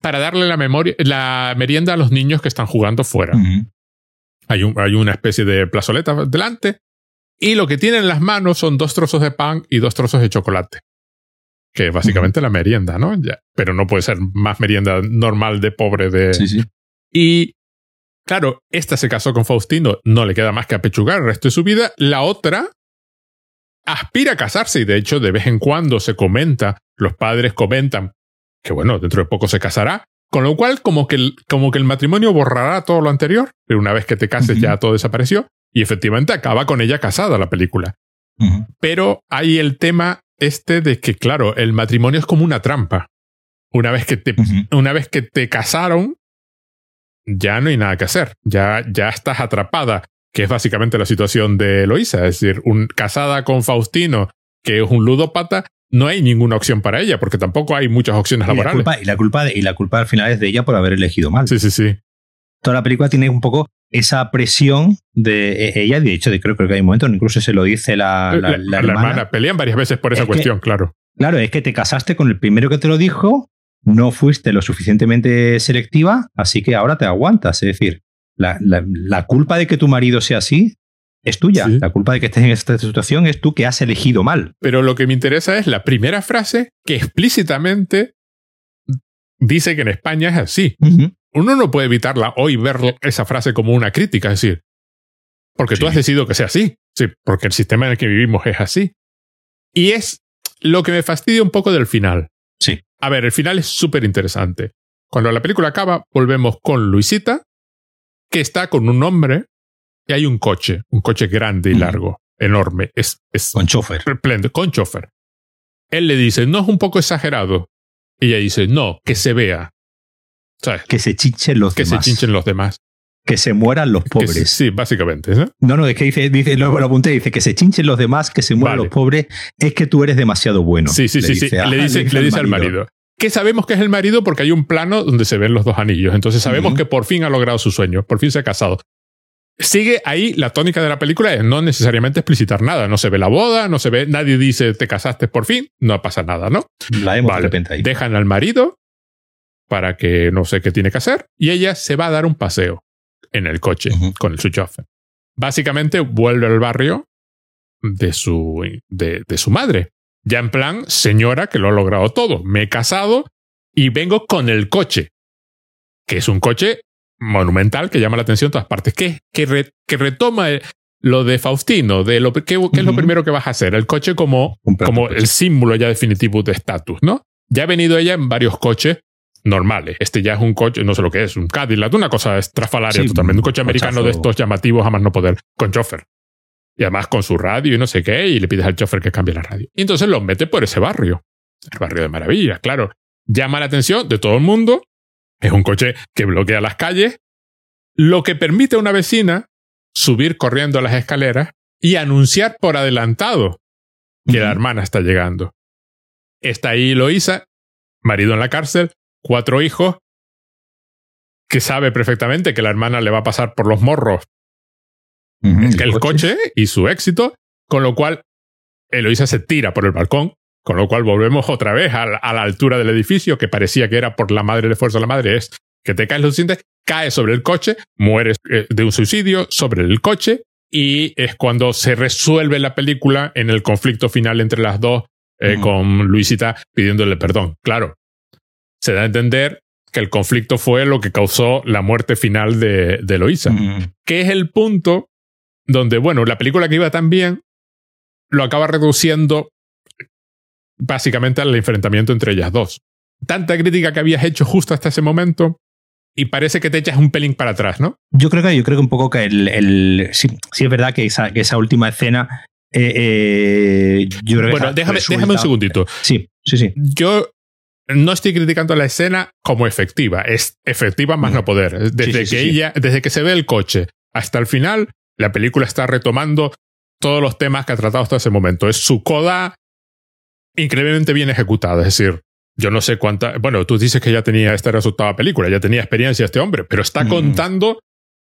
para darle la, memoria, la merienda a los niños que están jugando fuera. hay, un, hay una especie de plazoleta delante y lo que tiene en las manos son dos trozos de pan y dos trozos de chocolate. Que es básicamente la merienda, ¿no? Ya, pero no puede ser más merienda normal de pobre de. Sí, sí. Y claro, esta se casó con Faustino, no le queda más que apechugar el resto de su vida. La otra aspira a casarse y de hecho de vez en cuando se comenta, los padres comentan que bueno, dentro de poco se casará, con lo cual como que el, como que el matrimonio borrará todo lo anterior, pero una vez que te cases ya todo desapareció. Y efectivamente acaba con ella casada la película. Pero hay el tema este de que, claro, el matrimonio es como una trampa. Una vez que te, una vez que te casaron, ya no hay nada que hacer. Ya, ya estás atrapada, que es básicamente la situación de Eloisa. Es decir, un, casada con Faustino, que es un ludópata, no hay ninguna opción para ella, porque tampoco hay muchas opciones laborales. y, la culpa, y la culpa al final es de ella por haber elegido mal. Sí, sí, sí. Toda la película tiene un poco esa presión de e, ella, de hecho, de, creo, creo que hay momentos, incluso se lo dice la, la, hermana. Pelean varias veces por esa cuestión, claro. Claro, es que te casaste con el primero que te lo dijo, no fuiste lo suficientemente selectiva, así que ahora te aguantas. Es decir, la, culpa de que tu marido sea así es tuya. La culpa de que estés en esta situación es tú que has elegido mal. Pero lo que me interesa es la primera frase que explícitamente dice que en España es así uno no puede evitarla hoy ver esa frase como una crítica, es decir, porque tú has decidido que sea así, sí, porque el sistema en el que vivimos es así. Y es lo que me fastidia un poco del final. Sí. A ver, el final es súper interesante. Cuando la película acaba, volvemos con Luisita, que está con un hombre y hay un coche, un coche grande y largo, enorme. Es, es con chofer. Con chofer. Él le dice, ¿no es un poco exagerado? Y ella dice, no, que se vea. Que se chinchen los demás. Que se chinchen los demás. Que se mueran los pobres. sí, básicamente. No, no, es que dice, dice lo, apunté, dice que se chinchen los demás, que se mueran los pobres, es que tú eres demasiado bueno. Sí, sí, sí, sí. Le dice, le dice, al marido. Que sabemos que es el marido porque hay un plano donde se ven los dos anillos. Entonces sabemos que por fin ha logrado su sueño, por fin se ha casado. sigue ahí la tónica de la película es no necesariamente explicitar nada. No se ve la boda, no se ve, nadie dice te casaste por fin, no pasa nada, ¿no? La hemos de repente ahí. Dejan al marido para que no sé qué tiene que hacer y ella se va a dar un paseo en el coche con su chofer. Básicamente vuelve al barrio de su, de, de su madre. Ya en plan, señora, que lo ha logrado todo. Me he casado y vengo con el coche, que es un coche monumental que llama la atención en todas partes, que, que, que retoma lo de Faustino, de lo, ¿qué, es lo primero que vas a hacer? El coche como, como el símbolo ya definitivo de estatus, ¿no? Ya ha venido ella en varios coches normales. Este ya es un coche, no sé lo que es, un Cadillac, una cosa estrafalaria totalmente. Un coche americano de estos llamativos, jamás no poder, con chofer. Y además con su radio y no sé qué, y le pides al chofer que cambie la radio. Y entonces lo mete por ese barrio. El barrio de maravillas, claro. Llama la atención de todo el mundo es un coche que bloquea las calles, lo que permite a una vecina subir corriendo a las escaleras y anunciar por adelantado que la hermana está llegando. Está ahí Loisa, marido en la cárcel, cuatro hijos, que sabe perfectamente que la hermana le va a pasar por los morros el, coche? y su éxito, con lo cual Eloisa se tira por el balcón, con lo cual volvemos otra vez a la, altura del edificio, que parecía que era por la madre, el esfuerzo de la madre, es que te caes lo siguiente, caes sobre el coche, mueres eh, de un suicidio sobre el coche, y es cuando se resuelve la película en el conflicto final entre las dos, eh, con Luisita pidiéndole perdón. Claro, se da a entender que el conflicto fue lo que causó la muerte final de, de Loisa, que es el punto donde, bueno, la película que iba tan bien lo acaba reduciendo básicamente al enfrentamiento entre ellas dos. Tanta crítica que habías hecho justo hasta ese momento y parece que te echas un pelín para atrás, ¿no? Yo creo que, yo creo que un poco que el, sí, es verdad que esa, que esa última escena eh, eh, yo creo bueno, déjame, déjame un segundito. Sí, sí, sí. Yo no estoy criticando la escena como efectiva. Es efectiva más no poder. Desde que ella, desde que se ve el coche hasta el final, la película está retomando todos los temas que ha tratado hasta ese momento. Es su coda increíblemente bien ejecutada. Es decir, yo no sé cuánta. Bueno, tú dices que ya tenía esta resultada película, ya tenía experiencia este hombre, pero está mm. contando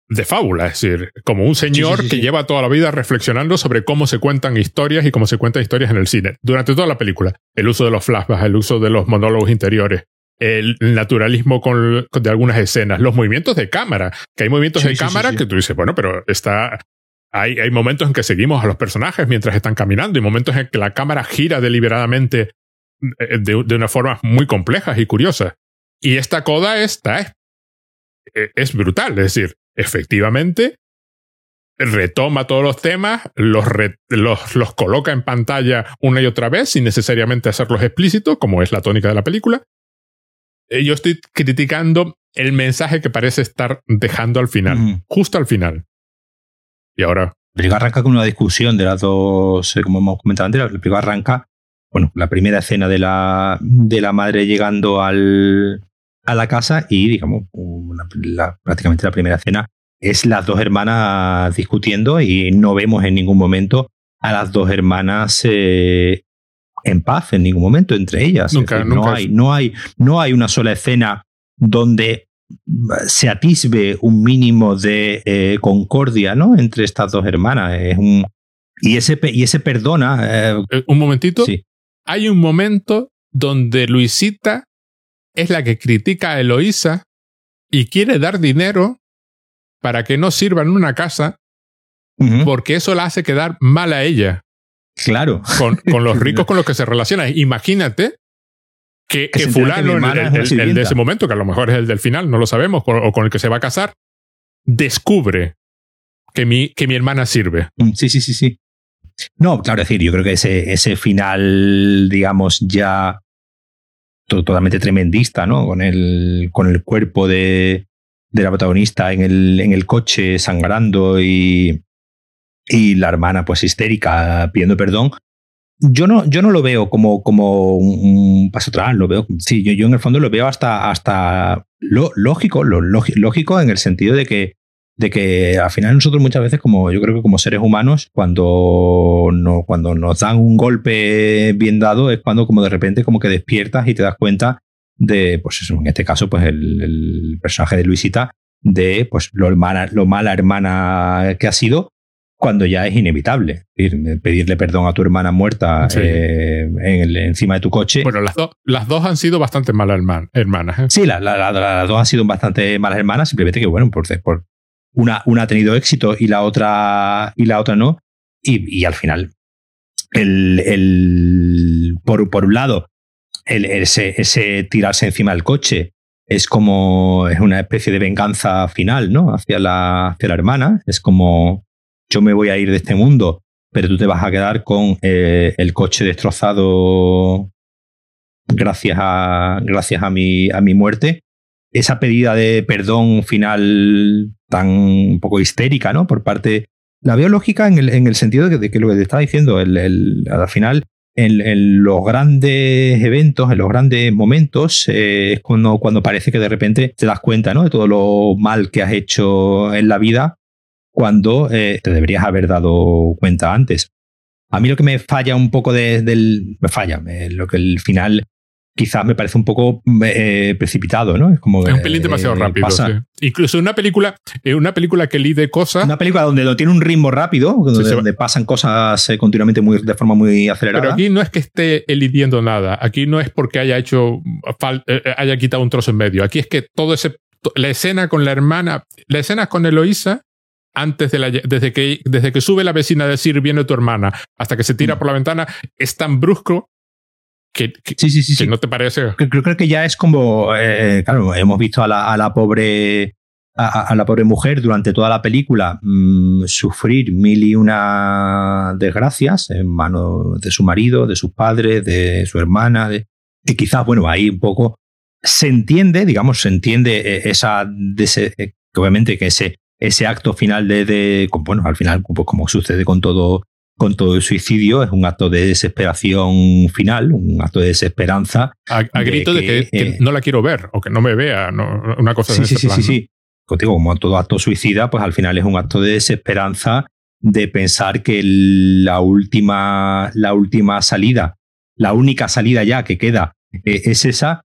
de fábula, es decir, como un señor que lleva toda la vida reflexionando sobre cómo se cuentan historias y cómo se cuentan historias en el cine. Durante toda la película, el uso de los flashbacks, el uso de los monólogos interiores, el naturalismo con, de algunas escenas, los movimientos de cámara, que hay movimientos de cámara que tú dices, bueno, pero está hay, hay, momentos en que seguimos a los personajes mientras están caminando y momentos en que la cámara gira deliberadamente eh, de, de una forma muy complejas y curiosas. Y esta coda está, es, eh, es brutal. Es decir, efectivamente, retoma todos los temas, los, los, los, coloca en pantalla una y otra vez sin necesariamente hacerlos explícitos, como es la tónica de la película. Eh, yo estoy criticando el mensaje que parece estar dejando al final, justo al final. Y ahora. La película arranca con una discusión de las dos, eh, como hemos comentado antes, la película arranca, bueno, la primera escena de la, de la madre llegando al, a la casa y, digamos, prácticamente la primera escena es las dos hermanas discutiendo y no vemos en ningún momento a las dos hermanas eh, en paz en ningún momento entre ellas. Nunca, no, hay, no, hay, no hay una sola escena donde se atisbe un mínimo de eh, concordia ¿no? entre estas dos hermanas. Es un, y, ese, y ese perdona. Eh, un momentito. Sí. Hay un momento donde Luisita es la que critica a Eloísa y quiere dar dinero para que no sirva en una casa porque eso la hace quedar mal a ella. Claro. Con, con los [laughs] ricos con los que se relaciona. Imagínate que, fulano, el, de ese momento, que a lo mejor es el del final, no lo sabemos, o con el que se va a casar, descubre que mi, que mi hermana sirve. Mm, sí, sí, sí, sí. No, claro, es decir, yo creo que ese, ese final, digamos, ya totalmente tremendista, ¿no? Con el, con el cuerpo de, de la protagonista en el, en el coche sangrando y, y la hermana pues histérica pidiendo perdón, yo no, yo no lo veo como, como un, paso atrás, lo veo, sí, yo, yo en el fondo lo veo hasta, hasta lo lógico, lo lógico en el sentido de que, de que al final nosotros muchas veces, como yo creo que como seres humanos, cuando, no, cuando nos dan un golpe bien dado, es cuando como de repente como que despiertas y te das cuenta de, pues eso, en este caso, pues el, el personaje de Luisita, de pues lo, hermana, lo mala hermana que ha sido cuando ya es inevitable. pedirle perdón a tu hermana muerta eh, en encima de tu coche. Bueno, las, las dos han sido bastante malas hermanas. ¿eh? Sí, las dos han sido bastante malas hermanas, simplemente que, bueno, por, por una, una ha tenido éxito y la otra, y la otra no. Y, y al final, el, el, por, por un lado, el, ese, tirarse encima del coche es como es una especie de venganza final, ¿no? Hacia la, hacia la hermana. Es como yo me voy a ir de este mundo, pero tú te vas a quedar con eh, el coche destrozado gracias a, gracias a, mi, a mi muerte. Esa pedida de perdón final tan un poco histérica, ¿no? Por parte. La biológica en el, en el sentido de que, lo que te estaba diciendo, el, al final, en, los grandes eventos, en los grandes momentos, eh, es cuando, cuando parece que de repente te das cuenta, ¿no? De todo lo mal que has hecho en la vida cuando eh, te deberías haber dado cuenta antes. A mí lo que me falla un poco del... me falla, lo que el final quizás me parece un poco eh, precipitado, ¿no? Es como... Es un pelín demasiado rápido. Incluso una película, eh, una película que lide cosas... Una película donde no tiene un ritmo rápido, donde, pasan cosas continuamente muy, de forma muy acelerada. Pero aquí no es que esté elidiendo nada. Aquí no es porque haya hecho... haya quitado un trozo en medio. Aquí es que todo ese... La escena con la hermana... La escena con Eloísa antes de la, desde que, desde que sube la vecina a decir viene tu hermana hasta que se tira mm. por la ventana es tan brusco que, sí, sí, sí, no te parece. Creo, creo que ya es como, eh, claro, hemos visto a la, a la pobre a, la pobre mujer durante toda la película mm, sufrir mil y una desgracias en manos de su marido, de sus padres, de su hermana, de, que quizás, bueno, ahí un poco se entiende, digamos, se entiende eh, esa, de ese, eh, obviamente que ese ese acto final de, bueno, al final, pues como sucede con todo, con todo el suicidio, es un acto de desesperación final, un acto de desesperanza. A, grito de que, eh, no la quiero ver o que no me vea, una cosa sí, sí, sí, sí, sí. Contigo, como todo acto suicida, pues al final es un acto de desesperanza de pensar que la última, la última salida, la única salida ya que queda eh, es esa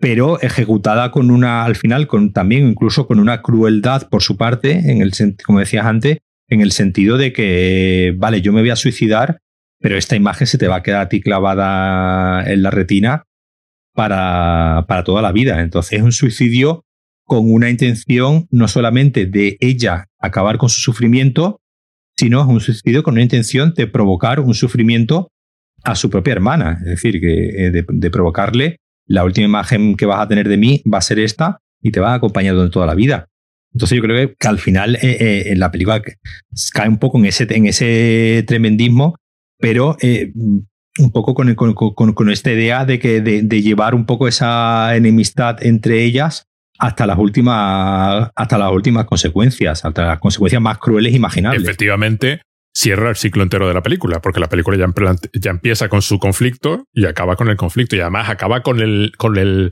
pero ejecutada con una, al final, con también incluso con una crueldad por su parte, en el, como decías antes, en el sentido de que, vale, yo me voy a suicidar, pero esta imagen se te va a quedar a ti clavada en la retina para, para toda la vida. Entonces es un suicidio con una intención no solamente de ella acabar con su sufrimiento, sino es un suicidio con una intención de provocar un sufrimiento a su propia hermana, es decir, que, eh, de provocarle la última imagen que vas a tener de mí va a ser esta y te va a acompañar durante toda la vida. Entonces yo creo que, al final eh, eh, la película cae un poco en ese, en ese tremendismo, pero eh, un poco con, con, esta idea de, que, de, llevar un poco esa enemistad entre ellas hasta las últimas hasta las últimas consecuencias, hasta las consecuencias más crueles imaginables. Efectivamente, cierra el ciclo entero de la película, porque la película ya, ya, empieza con su conflicto y acaba con el conflicto y además acaba con el, con el,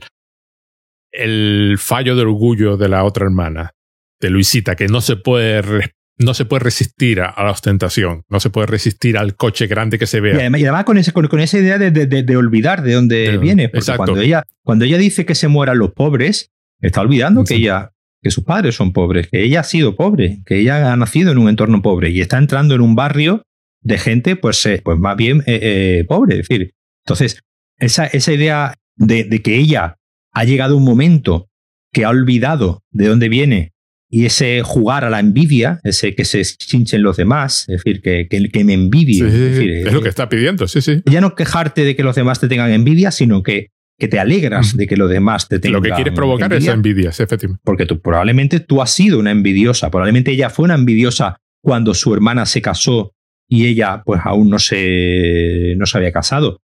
el fallo de orgullo de la otra hermana, de Luisita, que no se puede, no se puede resistir a, la ostentación, no se puede resistir al coche grande que se vea. Y además, con, ese, con, esa idea de, de, olvidar de dónde viene, porque cuando ella, cuando ella dice que se mueran los pobres, está olvidando que ella que sus padres son pobres, que ella ha sido pobre, que ella ha nacido en un entorno pobre y está entrando en un barrio de gente, pues, eh, pues más bien eh, eh, pobre. Es decir, entonces, esa, esa idea de, que ella ha llegado un momento que ha olvidado de dónde viene y ese jugar a la envidia, ese que se chinchen los demás, es decir, que, que, me envidie. es, lo que está pidiendo, sí, sí. Ya no quejarte de que los demás te tengan envidia, sino que que te alegras de que los demás te tengan. Lo que quieres provocar es envidia, efectivamente. Porque tú, probablemente tú has sido una envidiosa, probablemente ella fue una envidiosa cuando su hermana se casó y ella pues aún no se, no se había casado.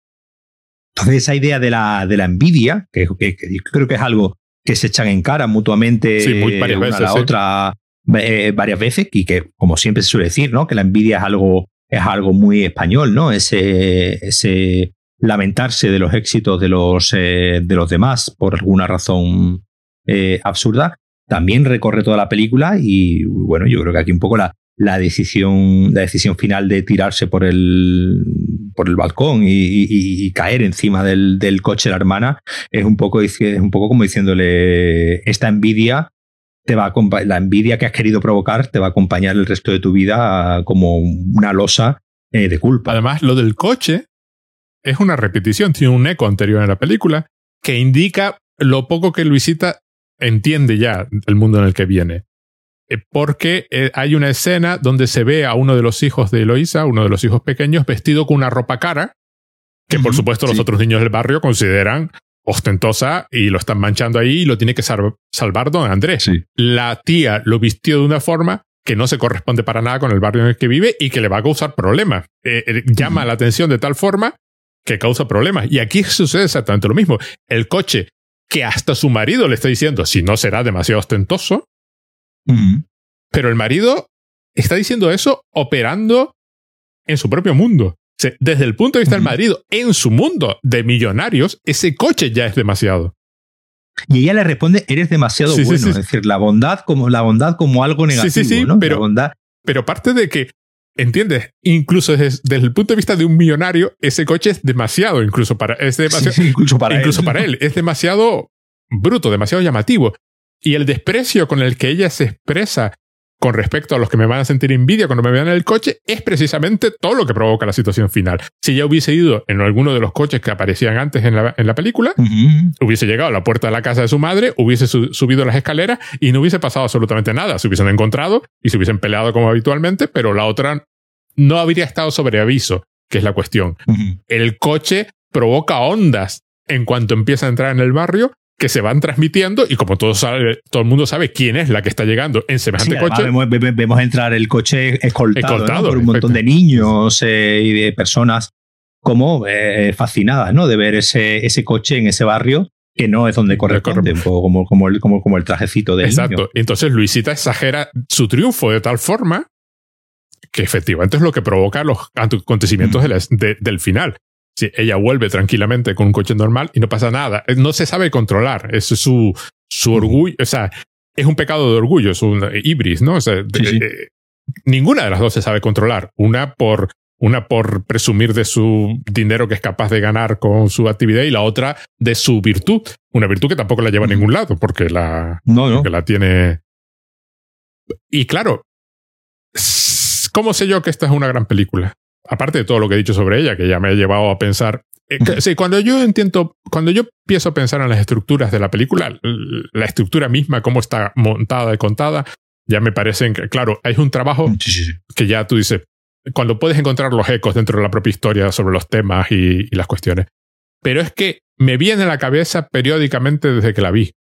Entonces esa idea de la, de la envidia, que, creo que es algo que se echan en cara mutuamente una a la otra eh, varias veces y que como siempre se suele decir, ¿no? que la envidia es algo, es algo muy español, ¿no? ese, ese lamentarse de los éxitos de los, eh, de los demás por alguna razón eh, absurda, también recorre toda la película y bueno, yo creo que aquí un poco la, la decisión, la decisión final de tirarse por el, por el balcón y, caer encima del, del, coche de la hermana es un poco, un poco como diciéndole esta envidia te va a la envidia que has querido provocar te va a acompañar el resto de tu vida como una losa eh, de culpa. Además, lo del coche es una repetición, tiene un eco anterior en la película que indica lo poco que Luisita entiende ya el mundo en el que viene. Eh, porque eh, hay una escena donde se ve a uno de los hijos de Eloisa, uno de los hijos pequeños, vestido con una ropa cara, que por supuesto los otros niños del barrio consideran ostentosa y lo están manchando ahí y lo tiene que salvar don Andrés. La tía lo vistió de una forma que no se corresponde para nada con el barrio en el que vive y que le va a causar problemas. Eh, llama la atención de tal forma que causa problemas. Y aquí sucede exactamente lo mismo. El coche que hasta su marido le está diciendo si no será demasiado ostentoso, pero el marido está diciendo eso operando en su propio mundo. Desde el punto de vista del marido, en su mundo de millonarios, ese coche ya es demasiado. Y ella le responde, eres demasiado bueno. Es decir, la bondad como, la bondad como algo negativo, ¿no? Pero, bondad. pero parte de que, ¿entiendes? Incluso desde, el punto de vista de un millonario, ese coche es demasiado, incluso para, es demasiado, incluso para incluso él. para él. Es demasiado bruto, demasiado llamativo. Y el desprecio con el que ella se expresa con respecto a los que me van a sentir envidia cuando me vean en el coche es precisamente todo lo que provoca la situación final. Si ya hubiese ido en alguno de los coches que aparecían antes en la, en la película, hubiese llegado a la puerta de la casa de su madre, hubiese subido las escaleras y no hubiese pasado absolutamente nada. Se hubiesen encontrado y se hubiesen peleado como habitualmente, pero la otra no habría estado sobre aviso, que es la cuestión. El coche provoca ondas en cuanto empieza a entrar en el barrio que se van transmitiendo y como todo, sabe, todo el mundo sabe quién es la que está llegando en semejante coche. Vemos, entrar el coche escoltado, por un montón de niños eh, y de personas como eh, fascinadas ¿no? de ver ese, ese coche en ese barrio que no es donde corresponde, como, como, el, como, como el trajecito de Exacto. Entonces Luisita exagera su triunfo de tal forma que efectivamente es lo que provoca los acontecimientos del final. Sí, ella vuelve tranquilamente con un coche normal y no pasa nada. Eh, no se sabe controlar. Es su, su orgullo. O sea, es un pecado de orgullo, es un ibris, ¿no? O sea, eh, ninguna de las dos se sabe controlar. Una por, una por presumir de su dinero que es capaz de ganar con su actividad y la otra de su virtud. Una virtud que tampoco la lleva a ningún lado porque la, no, Porque la tiene. Y claro, ¿cómo sé yo que esta es una gran película? Aparte de todo lo que he dicho sobre ella, que ya me ha llevado a pensar. Eh, sí, cuando yo entiendo, cuando yo empiezo a pensar en las estructuras de la película, la estructura misma, cómo está montada y contada, ya me parecen que, claro, hay un trabajo que ya tú dices, cuando puedes encontrar los ecos dentro de la propia historia sobre los temas y, las cuestiones. Pero es que me viene a la cabeza periódicamente desde que la vi.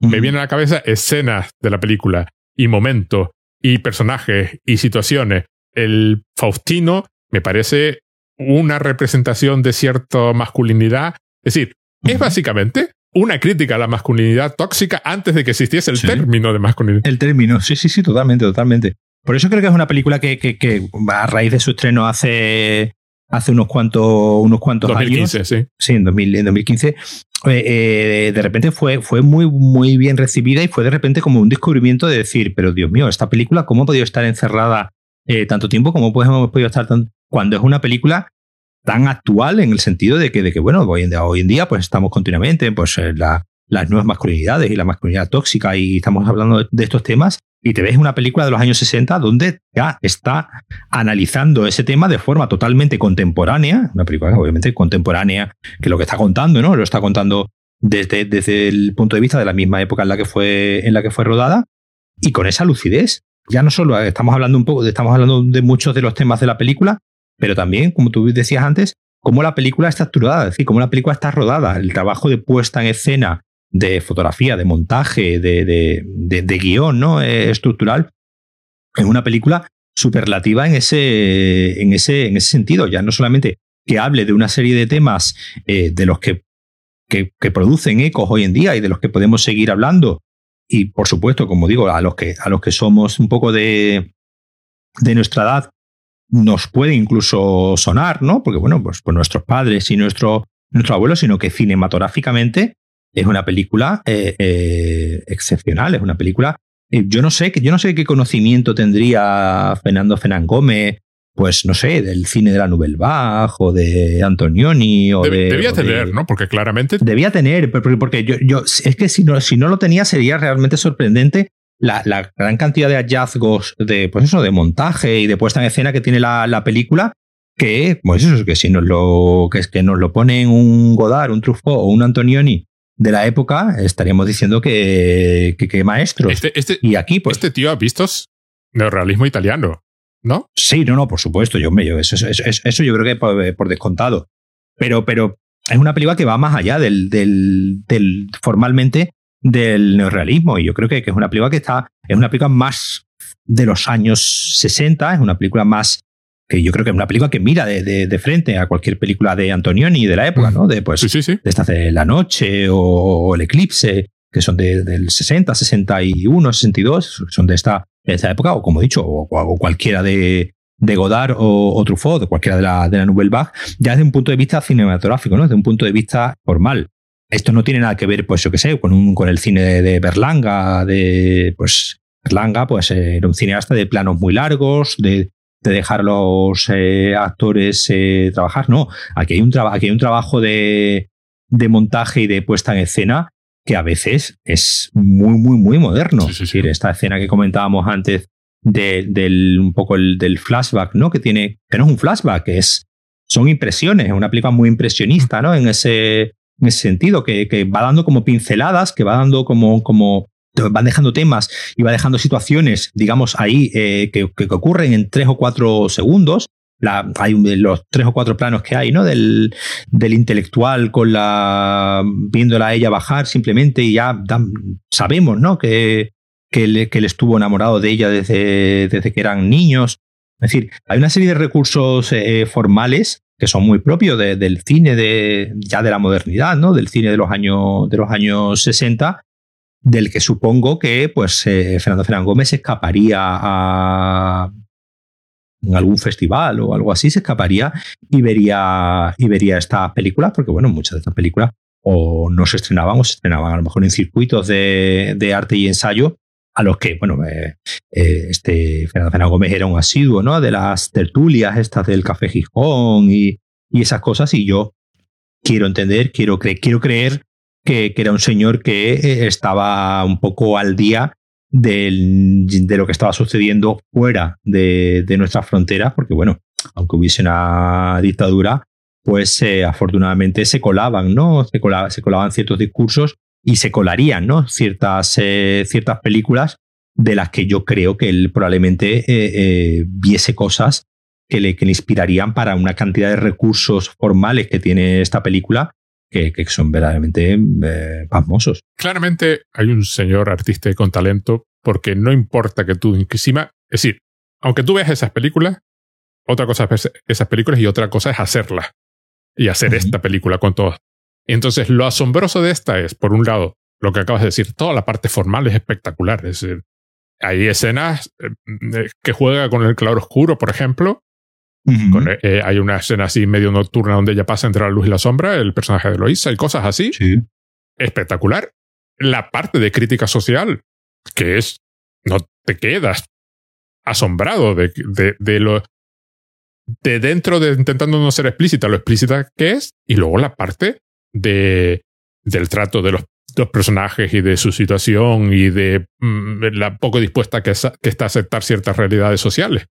Me viene a la cabeza escenas de la película y momentos y personajes y situaciones el Faustino me parece una representación de cierta masculinidad. Es decir, es básicamente una crítica a la masculinidad tóxica antes de que existiese el término de masculinidad. El término, sí, sí, sí, totalmente, totalmente. Por eso creo que es una película que, que, a raíz de su estreno hace, hace unos cuantos, unos cuantos 2015, años. Sí, sí en, 2015. Eh, eh, de repente fue, fue muy, muy bien recibida y fue de repente como un descubrimiento de decir, pero Dios mío, esta película, ¿cómo ha podido estar encerrada eh, tanto tiempo como pues, hemos podido estar cuando es una película tan actual en el sentido de que, de que bueno, hoy en día, hoy en día pues estamos continuamente pues las nuevas masculinidades y la masculinidad tóxica y estamos hablando de, estos temas y te ves una película de los años 60 donde ya está analizando ese tema de forma totalmente contemporánea, una película obviamente contemporánea que lo que está contando, ¿no? Lo está contando desde, desde el punto de vista de la misma época en la que fue, en la que fue rodada y con esa lucidez ya no solo estamos hablando un poco, estamos hablando de muchos de los temas de la película, pero también, como tú decías antes, cómo la película está estructurada, es decir, cómo la película está rodada, el trabajo de puesta en escena, de fotografía, de montaje, de, de, guion ¿no? Eh, estructural, es una película superlativa en ese, en, ese, en ese sentido, ya no solamente que hable de una serie de temas eh, de los que, que, producen ecos hoy en día y de los que podemos seguir hablando y por supuesto, como digo, a los que, a los que somos un poco de, de nuestra edad, nos puede incluso sonar, ¿no? Porque, bueno, pues, pues nuestros padres y nuestro, nuestro abuelo, sino que cinematográficamente es una película eh, eh, excepcional, es una película. Eh, yo no sé, yo no sé qué conocimiento tendría Fernando Fenan Gómez pues no sé, del cine de la Nouvelle Vague o de Antonioni o de, Debía tener, ¿no? Porque claramente... Debía tener, porque yo, yo es que si no, si no lo tenía sería realmente sorprendente la, la, gran cantidad de hallazgos de, pues eso, de montaje y de puesta en escena que tiene la, la película, que, pues eso, que si nos lo, que es que nos lo ponen un Godard, un Truffaut o un Antonioni de la época, estaríamos diciendo que, que, que maestros. Este, este, y aquí, pues. Este tío ha visto neorrealismo italiano. ¿No? Sí, no, no, por supuesto, yo, yo eso, eso, eso, yo creo que por, por, descontado. Pero, pero es una película que va más allá del, del, del formalmente del neorrealismo. Y yo creo que, que, es una película que está, es una película más de los años 60, es una película más que yo creo que es una película que mira de, de, de frente a cualquier película de Antonioni de la época, ¿no? De, pues, sí, sí, sí. de esta de La Noche o, o El Eclipse, que son de, del 60, 61, 62, son de esta, de esta época, o como he dicho, o, cualquiera de, de Godard o, o, Truffaut, de cualquiera de la, de la Nouvelle Vague, ya desde un punto de vista cinematográfico, ¿no? Desde un punto de vista formal. Esto no tiene nada que ver, pues yo qué sé, con, un, con el cine de, Berlanga, de, pues, Berlanga, pues era un cineasta de planos muy largos, de, de dejar a los eh, actores eh, trabajar. No, aquí hay un, aquí hay un trabajo de, de montaje y de puesta en escena que a veces es muy, muy, muy moderno. Sí, sí, sí. Es decir, esta escena que comentábamos antes de, del un poco el, del flashback, ¿no? Que tiene, que no es un flashback, es, son impresiones, es una película muy impresionista, ¿no? En ese, en ese sentido, que, que va dando como pinceladas, que va dando como, como van dejando temas y va dejando situaciones, digamos, ahí eh, que, que, ocurren en tres o cuatro segundos. Hay los tres o cuatro planos que hay, ¿no? Del, del intelectual con la. viéndola a ella bajar simplemente y ya sabemos, ¿no? Que, que, él, que estuvo enamorado de ella desde, desde que eran niños. Es decir, hay una serie de recursos eh, formales que son muy propios de, del cine de, ya de la modernidad, ¿no? Del cine de los años, de los años 60, del que supongo que pues eh, Fernando Fernández Gómez escaparía a en algún festival o algo así, se escaparía y vería, y vería estas películas, porque bueno, muchas de estas películas o no se estrenaban o se estrenaban a lo mejor en circuitos de, arte y ensayo a los que, bueno, eh, eh, este Fernando Fernández Gómez era un asiduo, ¿no? De las tertulias estas del Café Gijón y, y esas cosas, y yo quiero entender, quiero, quiero creer que, que, era un señor que eh, estaba un poco al día de lo que estaba sucediendo fuera de, nuestras fronteras, porque bueno, aunque hubiese una dictadura, pues eh, afortunadamente se colaban, ¿no? Se, se, colaban ciertos discursos y se colarían, ¿no? Ciertas, eh, ciertas películas de las que yo creo que él probablemente eh, viese cosas que le, que le inspirarían para una cantidad de recursos formales que tiene esta película que, que, son verdaderamente eh, pasmosos. Claramente hay un señor artista con talento porque no importa que tú encima, es decir, aunque tú veas esas películas, otra cosa es esas películas y otra cosa es hacerlas y hacer uh -huh. esta película con todos. Entonces, lo asombroso de esta es, por un lado, lo que acabas de decir, toda la parte formal es espectacular. Es decir, hay escenas eh, que juega con el claro oscuro, por ejemplo, Uh -huh. Con, eh, hay una escena así medio nocturna donde ella pasa entre la luz y la sombra, el personaje de Loisa y cosas así. Sí. Espectacular. La parte de crítica social, que es. No te quedas asombrado de, de, de lo. De dentro de intentando no ser explícita, lo explícita que es. Y luego la parte de. del trato de los dos personajes y de su situación y de mm, la poco dispuesta que, que está a aceptar ciertas realidades sociales.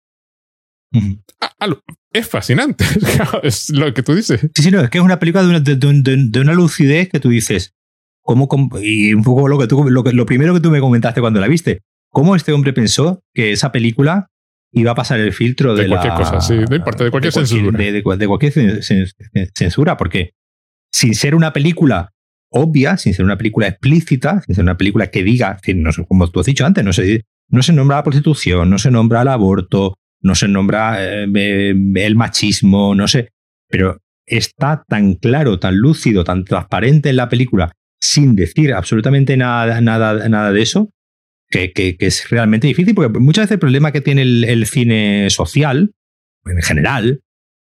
Uh -huh. Es fascinante, [laughs] es lo que tú dices. Sí, sí, no, es que es una película de una, de, de, de una lucidez que tú dices, ¿cómo, y un poco lo que tú, lo, que, lo primero que tú me comentaste cuando la viste, ¿cómo este hombre pensó que esa película iba a pasar el filtro de, de cualquier la, cosa, sí, no importa, de cualquier, censura. De, de, de, cualquier censura, porque sin ser una película obvia, sin ser una película explícita, sin ser una película que diga, no sé, como tú has dicho antes, no se, no se nombra la prostitución, no se nombra el aborto, no se nombra eh, el machismo, no sé, pero está tan claro, tan lúcido, tan transparente en la película, sin decir absolutamente nada, nada, nada de eso, que, que, que, es realmente difícil, porque muchas veces el problema que tiene el, el cine social, en general,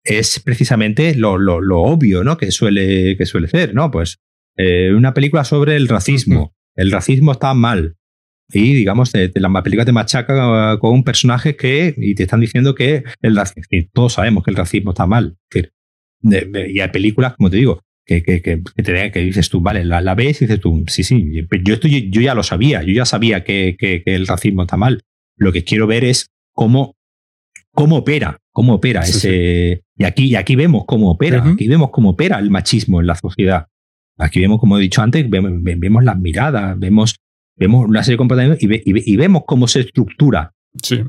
es precisamente lo, lo, lo, obvio, ¿no? Que suele, que suele ser, ¿no? Pues eh, una película sobre el racismo. El racismo está mal. Y digamos, de, la película te machaca con un personaje que, y te están diciendo que el racismo, todos sabemos que el racismo está mal. y hay películas, como te digo, que, que, que, te, que dices tú, vale, la, ves y dices tú, sí, sí, yo, estoy, yo ya lo sabía, yo ya sabía que, que, el racismo está mal. Lo que quiero ver es cómo, cómo opera, cómo opera ese. Y aquí, y aquí vemos cómo opera, aquí vemos cómo opera el machismo en la sociedad. Aquí vemos, como he dicho antes, vemos, las miradas, vemos, vemos una serie de comportamientos y, vemos cómo se estructura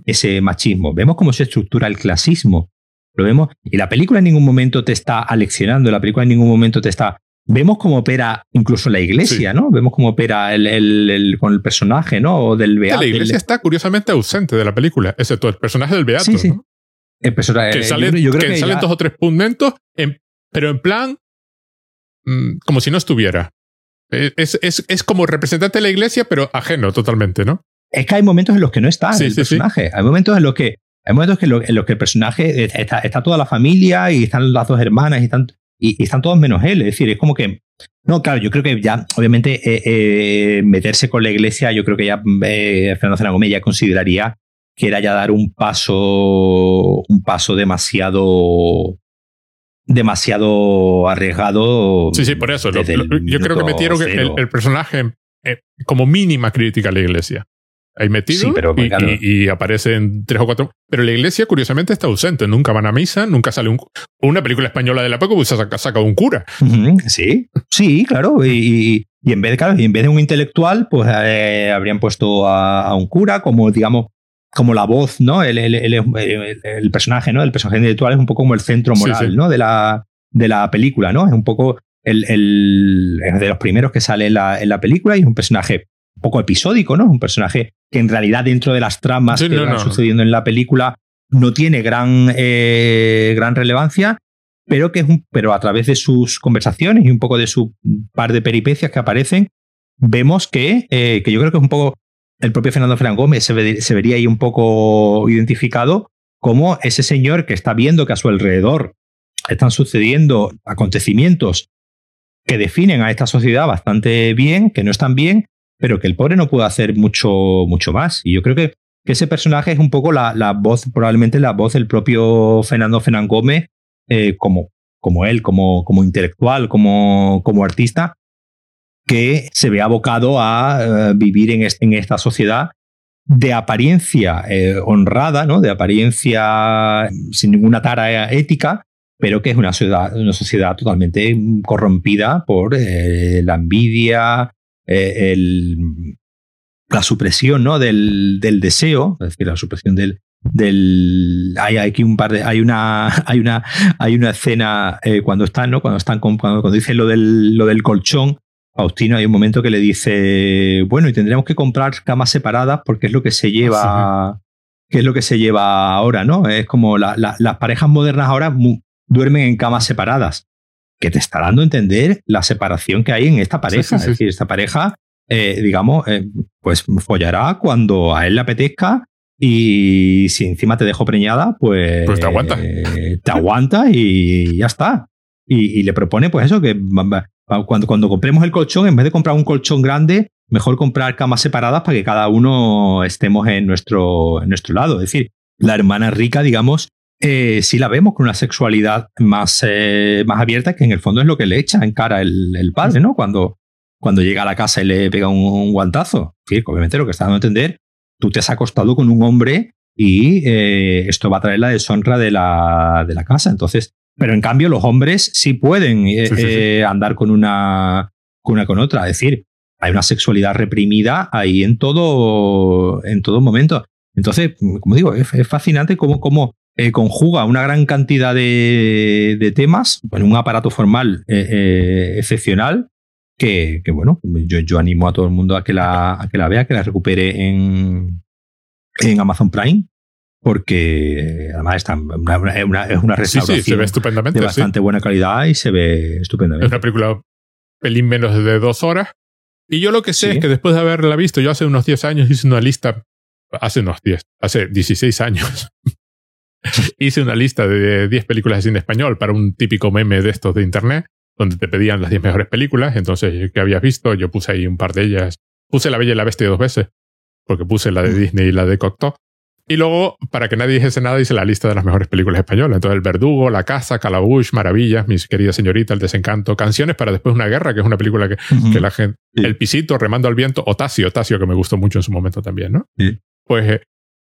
ese machismo, vemos cómo se estructura el clasismo. Lo vemos. Y la película en ningún momento te está aleccionando, la película en ningún momento te está. Vemos cómo opera incluso la iglesia, ¿no? Vemos cómo opera el, con el personaje, ¿no? O del beato. La iglesia está curiosamente ausente de la película, excepto el personaje del beato. Sí, sí. El personaje, que sale, que, salen dos o tres puntos, pero en plan Mm, como si no estuviera. Eh, es, es, es, como representante de la iglesia, pero ajeno totalmente, ¿no? Es que hay momentos en los que no está el personaje. Hay momentos en los que hay momentos en, los que el personaje está, está, toda la familia y están las dos hermanas y están, y, están todos menos él. Es decir, es como que. No, claro, yo creo que ya, obviamente, eh, eh, meterse con la iglesia, yo creo que ya Fernando Fernando ya consideraría que era ya dar un paso, un paso demasiado demasiado arriesgado. Sí, sí, por eso. yo creo que metieron el, el, personaje eh, como mínima crítica a la iglesia. Ahí metido y, aparece en tres o cuatro. Pero la iglesia, curiosamente, está ausente. Nunca van a misa, nunca sale un, una película española de la época, pues saca, saca un cura. Sí, sí, claro. Y, en vez de, claro, en vez de un intelectual, pues eh, habrían puesto a, un cura como, digamos, como la voz, ¿no? El, el, personaje, ¿no? El personaje intelectual es un poco como el centro moral, ¿no? De la, de la película, ¿no? Es un poco el, de los primeros que sale en la, en la película y es un personaje un poco episódico, ¿no? Un personaje que en realidad dentro de las tramas que van sucediendo en la película no tiene gran, eh, gran relevancia, pero que es un, pero a través de sus conversaciones y un poco de su par de peripecias que aparecen, vemos que, eh, que yo creo que es un poco el propio Fernando Fran Gómez se, vería ahí un poco identificado como ese señor que está viendo que a su alrededor están sucediendo acontecimientos que definen a esta sociedad bastante bien, que no están bien, pero que el pobre no puede hacer mucho, mucho más. Y yo creo que, ese personaje es un poco la, voz, probablemente la voz del propio Fernando Fernán Gómez, eh, como, como él, como, como intelectual, como, como artista, que se ve abocado a eh, vivir en, esta sociedad de apariencia eh, honrada, ¿no? de apariencia sin ninguna tara ética, pero que es una sociedad, una sociedad totalmente corrompida por eh, la envidia, la supresión ¿no? del, deseo, es decir, la supresión del, hay aquí un par de hay una [laughs] hay una hay una escena cuando están no cuando están cuando, cuando dicen lo del lo del colchón Faustino hay un momento que le dice, bueno, y tendríamos que comprar camas separadas porque es lo que se lleva, ah, que es lo que se lleva ahora, ¿no? Es como las parejas modernas ahora duermen en camas separadas, que te está dando a entender la separación que hay en esta pareja. es decir, esta pareja, eh, digamos, eh, pues follará cuando a él le apetezca y si encima te dejo preñada, pues, pues te aguanta. te aguanta y ya está. Y, y, le propone, pues eso, que cuando, cuando compremos el colchón, en vez de comprar un colchón grande, mejor comprar camas separadas para que cada uno estemos en nuestro, en nuestro lado. Es decir, la hermana rica, digamos, eh, sí la vemos con una sexualidad más, eh, más abierta, que en el fondo es lo que le echa en cara el, el padre, ¿no? Cuando, cuando llega a la casa y le pega un, guantazo. Es obviamente lo que está dando a entender, tú te has acostado con un hombre y eh, esto va a traer la deshonra de la, de la casa. Entonces, pero en cambio, los hombres sí pueden eh, eh, andar con una, con una con otra. Es decir, hay una sexualidad reprimida ahí en todo, en todo momento. Entonces, como digo, es, fascinante cómo, cómo eh, conjuga una gran cantidad de, de temas en un aparato formal excepcional que, que, bueno, yo, yo animo a todo el mundo a que la, a que la vea, que la recupere en, en Amazon Prime porque además está una, una, es una restauración se ve estupendamente, de bastante buena calidad y se ve estupendamente. Es una película pelín menos de dos horas. Y yo lo que sé es que después de haberla visto, yo hace unos 10 años hice una lista, hace unos 10, hace 16 años, [laughs] hice una lista de 10 películas de cine español para un típico meme de estos de internet, donde te pedían las 10 mejores películas. Entonces, ¿qué habías visto? Yo puse ahí un par de ellas. Puse La Bella y la Bestia dos veces porque puse la de Disney y la de Cocteau. Y luego, para que nadie dijese nada, hice la lista de las mejores películas españolas. Entonces, El Verdugo, La Casa, Calabush, Maravillas, Mi querida señorita, El Desencanto, Canciones para después una guerra, que es una película que, que la gente... El Pisito, Remando al Viento, Otasio, Otasio, que me gustó mucho en su momento también, ¿no? Pues eh,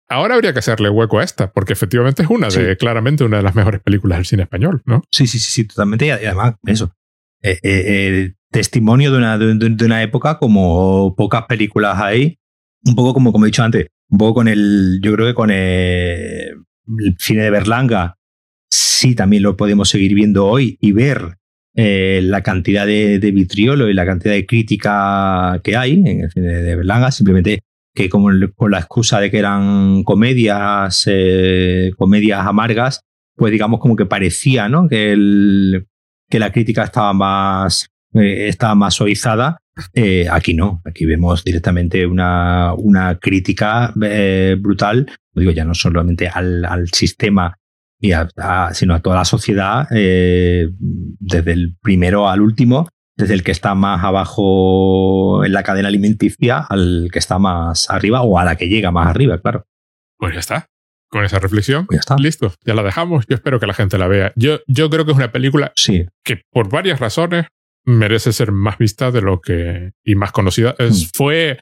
ahora habría que hacerle hueco a esta, porque efectivamente es una de, claramente una de las mejores películas del cine español, ¿no? Sí, sí, sí, sí totalmente. Y además, eso. Eh, eh, testimonio de una, de, una época como pocas películas hay, un poco como, como he dicho antes, un con el, yo creo que con el, cine de Berlanga, sí también lo podemos seguir viendo hoy y ver eh, la cantidad de, vitriolo y la cantidad de crítica que hay en el cine de Berlanga, simplemente que como con la excusa de que eran comedias, eh, comedias amargas, pues digamos como que parecía, ¿no? Que, el, que la crítica estaba más, eh, estaba más suavizada. Eh, aquí no, aquí vemos directamente una, una crítica brutal, digo ya no solamente al, al sistema, y sino a toda la sociedad, desde el primero al último, desde el que está más abajo en la cadena alimenticia al que está más arriba o a la que llega más arriba, claro. Pues ya está. Con esa reflexión, pues ya está. listo, ya la dejamos. Yo espero que la gente la vea. Yo, yo creo que es una película sí. que por varias razones merece ser más vista de lo que y más conocida. Mm. Fue,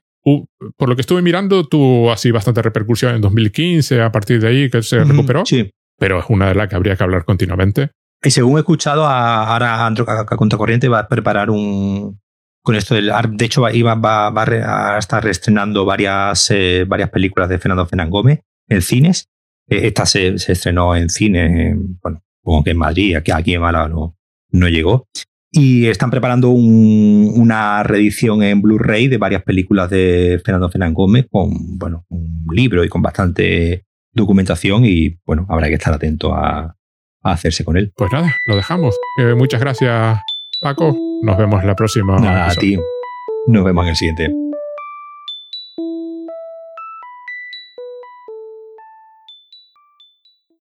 por lo que estuve mirando, tuvo así bastante repercusión en 2015, a partir de ahí que se recuperó. Sí. Pero es una de las que habría que hablar continuamente. Y según he escuchado, ahora Andro Contracorriente va a preparar un. Con esto del. De hecho, va, va, va a estar reestrenando varias, eh, varias películas de Fernando Fernán Gómez en cines. E, esta se, se, estrenó en cines, bueno, como que en Madrid, aquí, aquí en Málaga no, no llegó. Y están preparando un, una reedición en Blu-ray de varias películas de Fernando Fernán Gómez con, bueno, un libro y con bastante documentación y, bueno, habrá que estar atento a, a hacerse con él. Pues nada, lo dejamos. Eh, muchas gracias, Paco. Nos vemos la próxima. Nada, a ti. Nos vemos en el siguiente.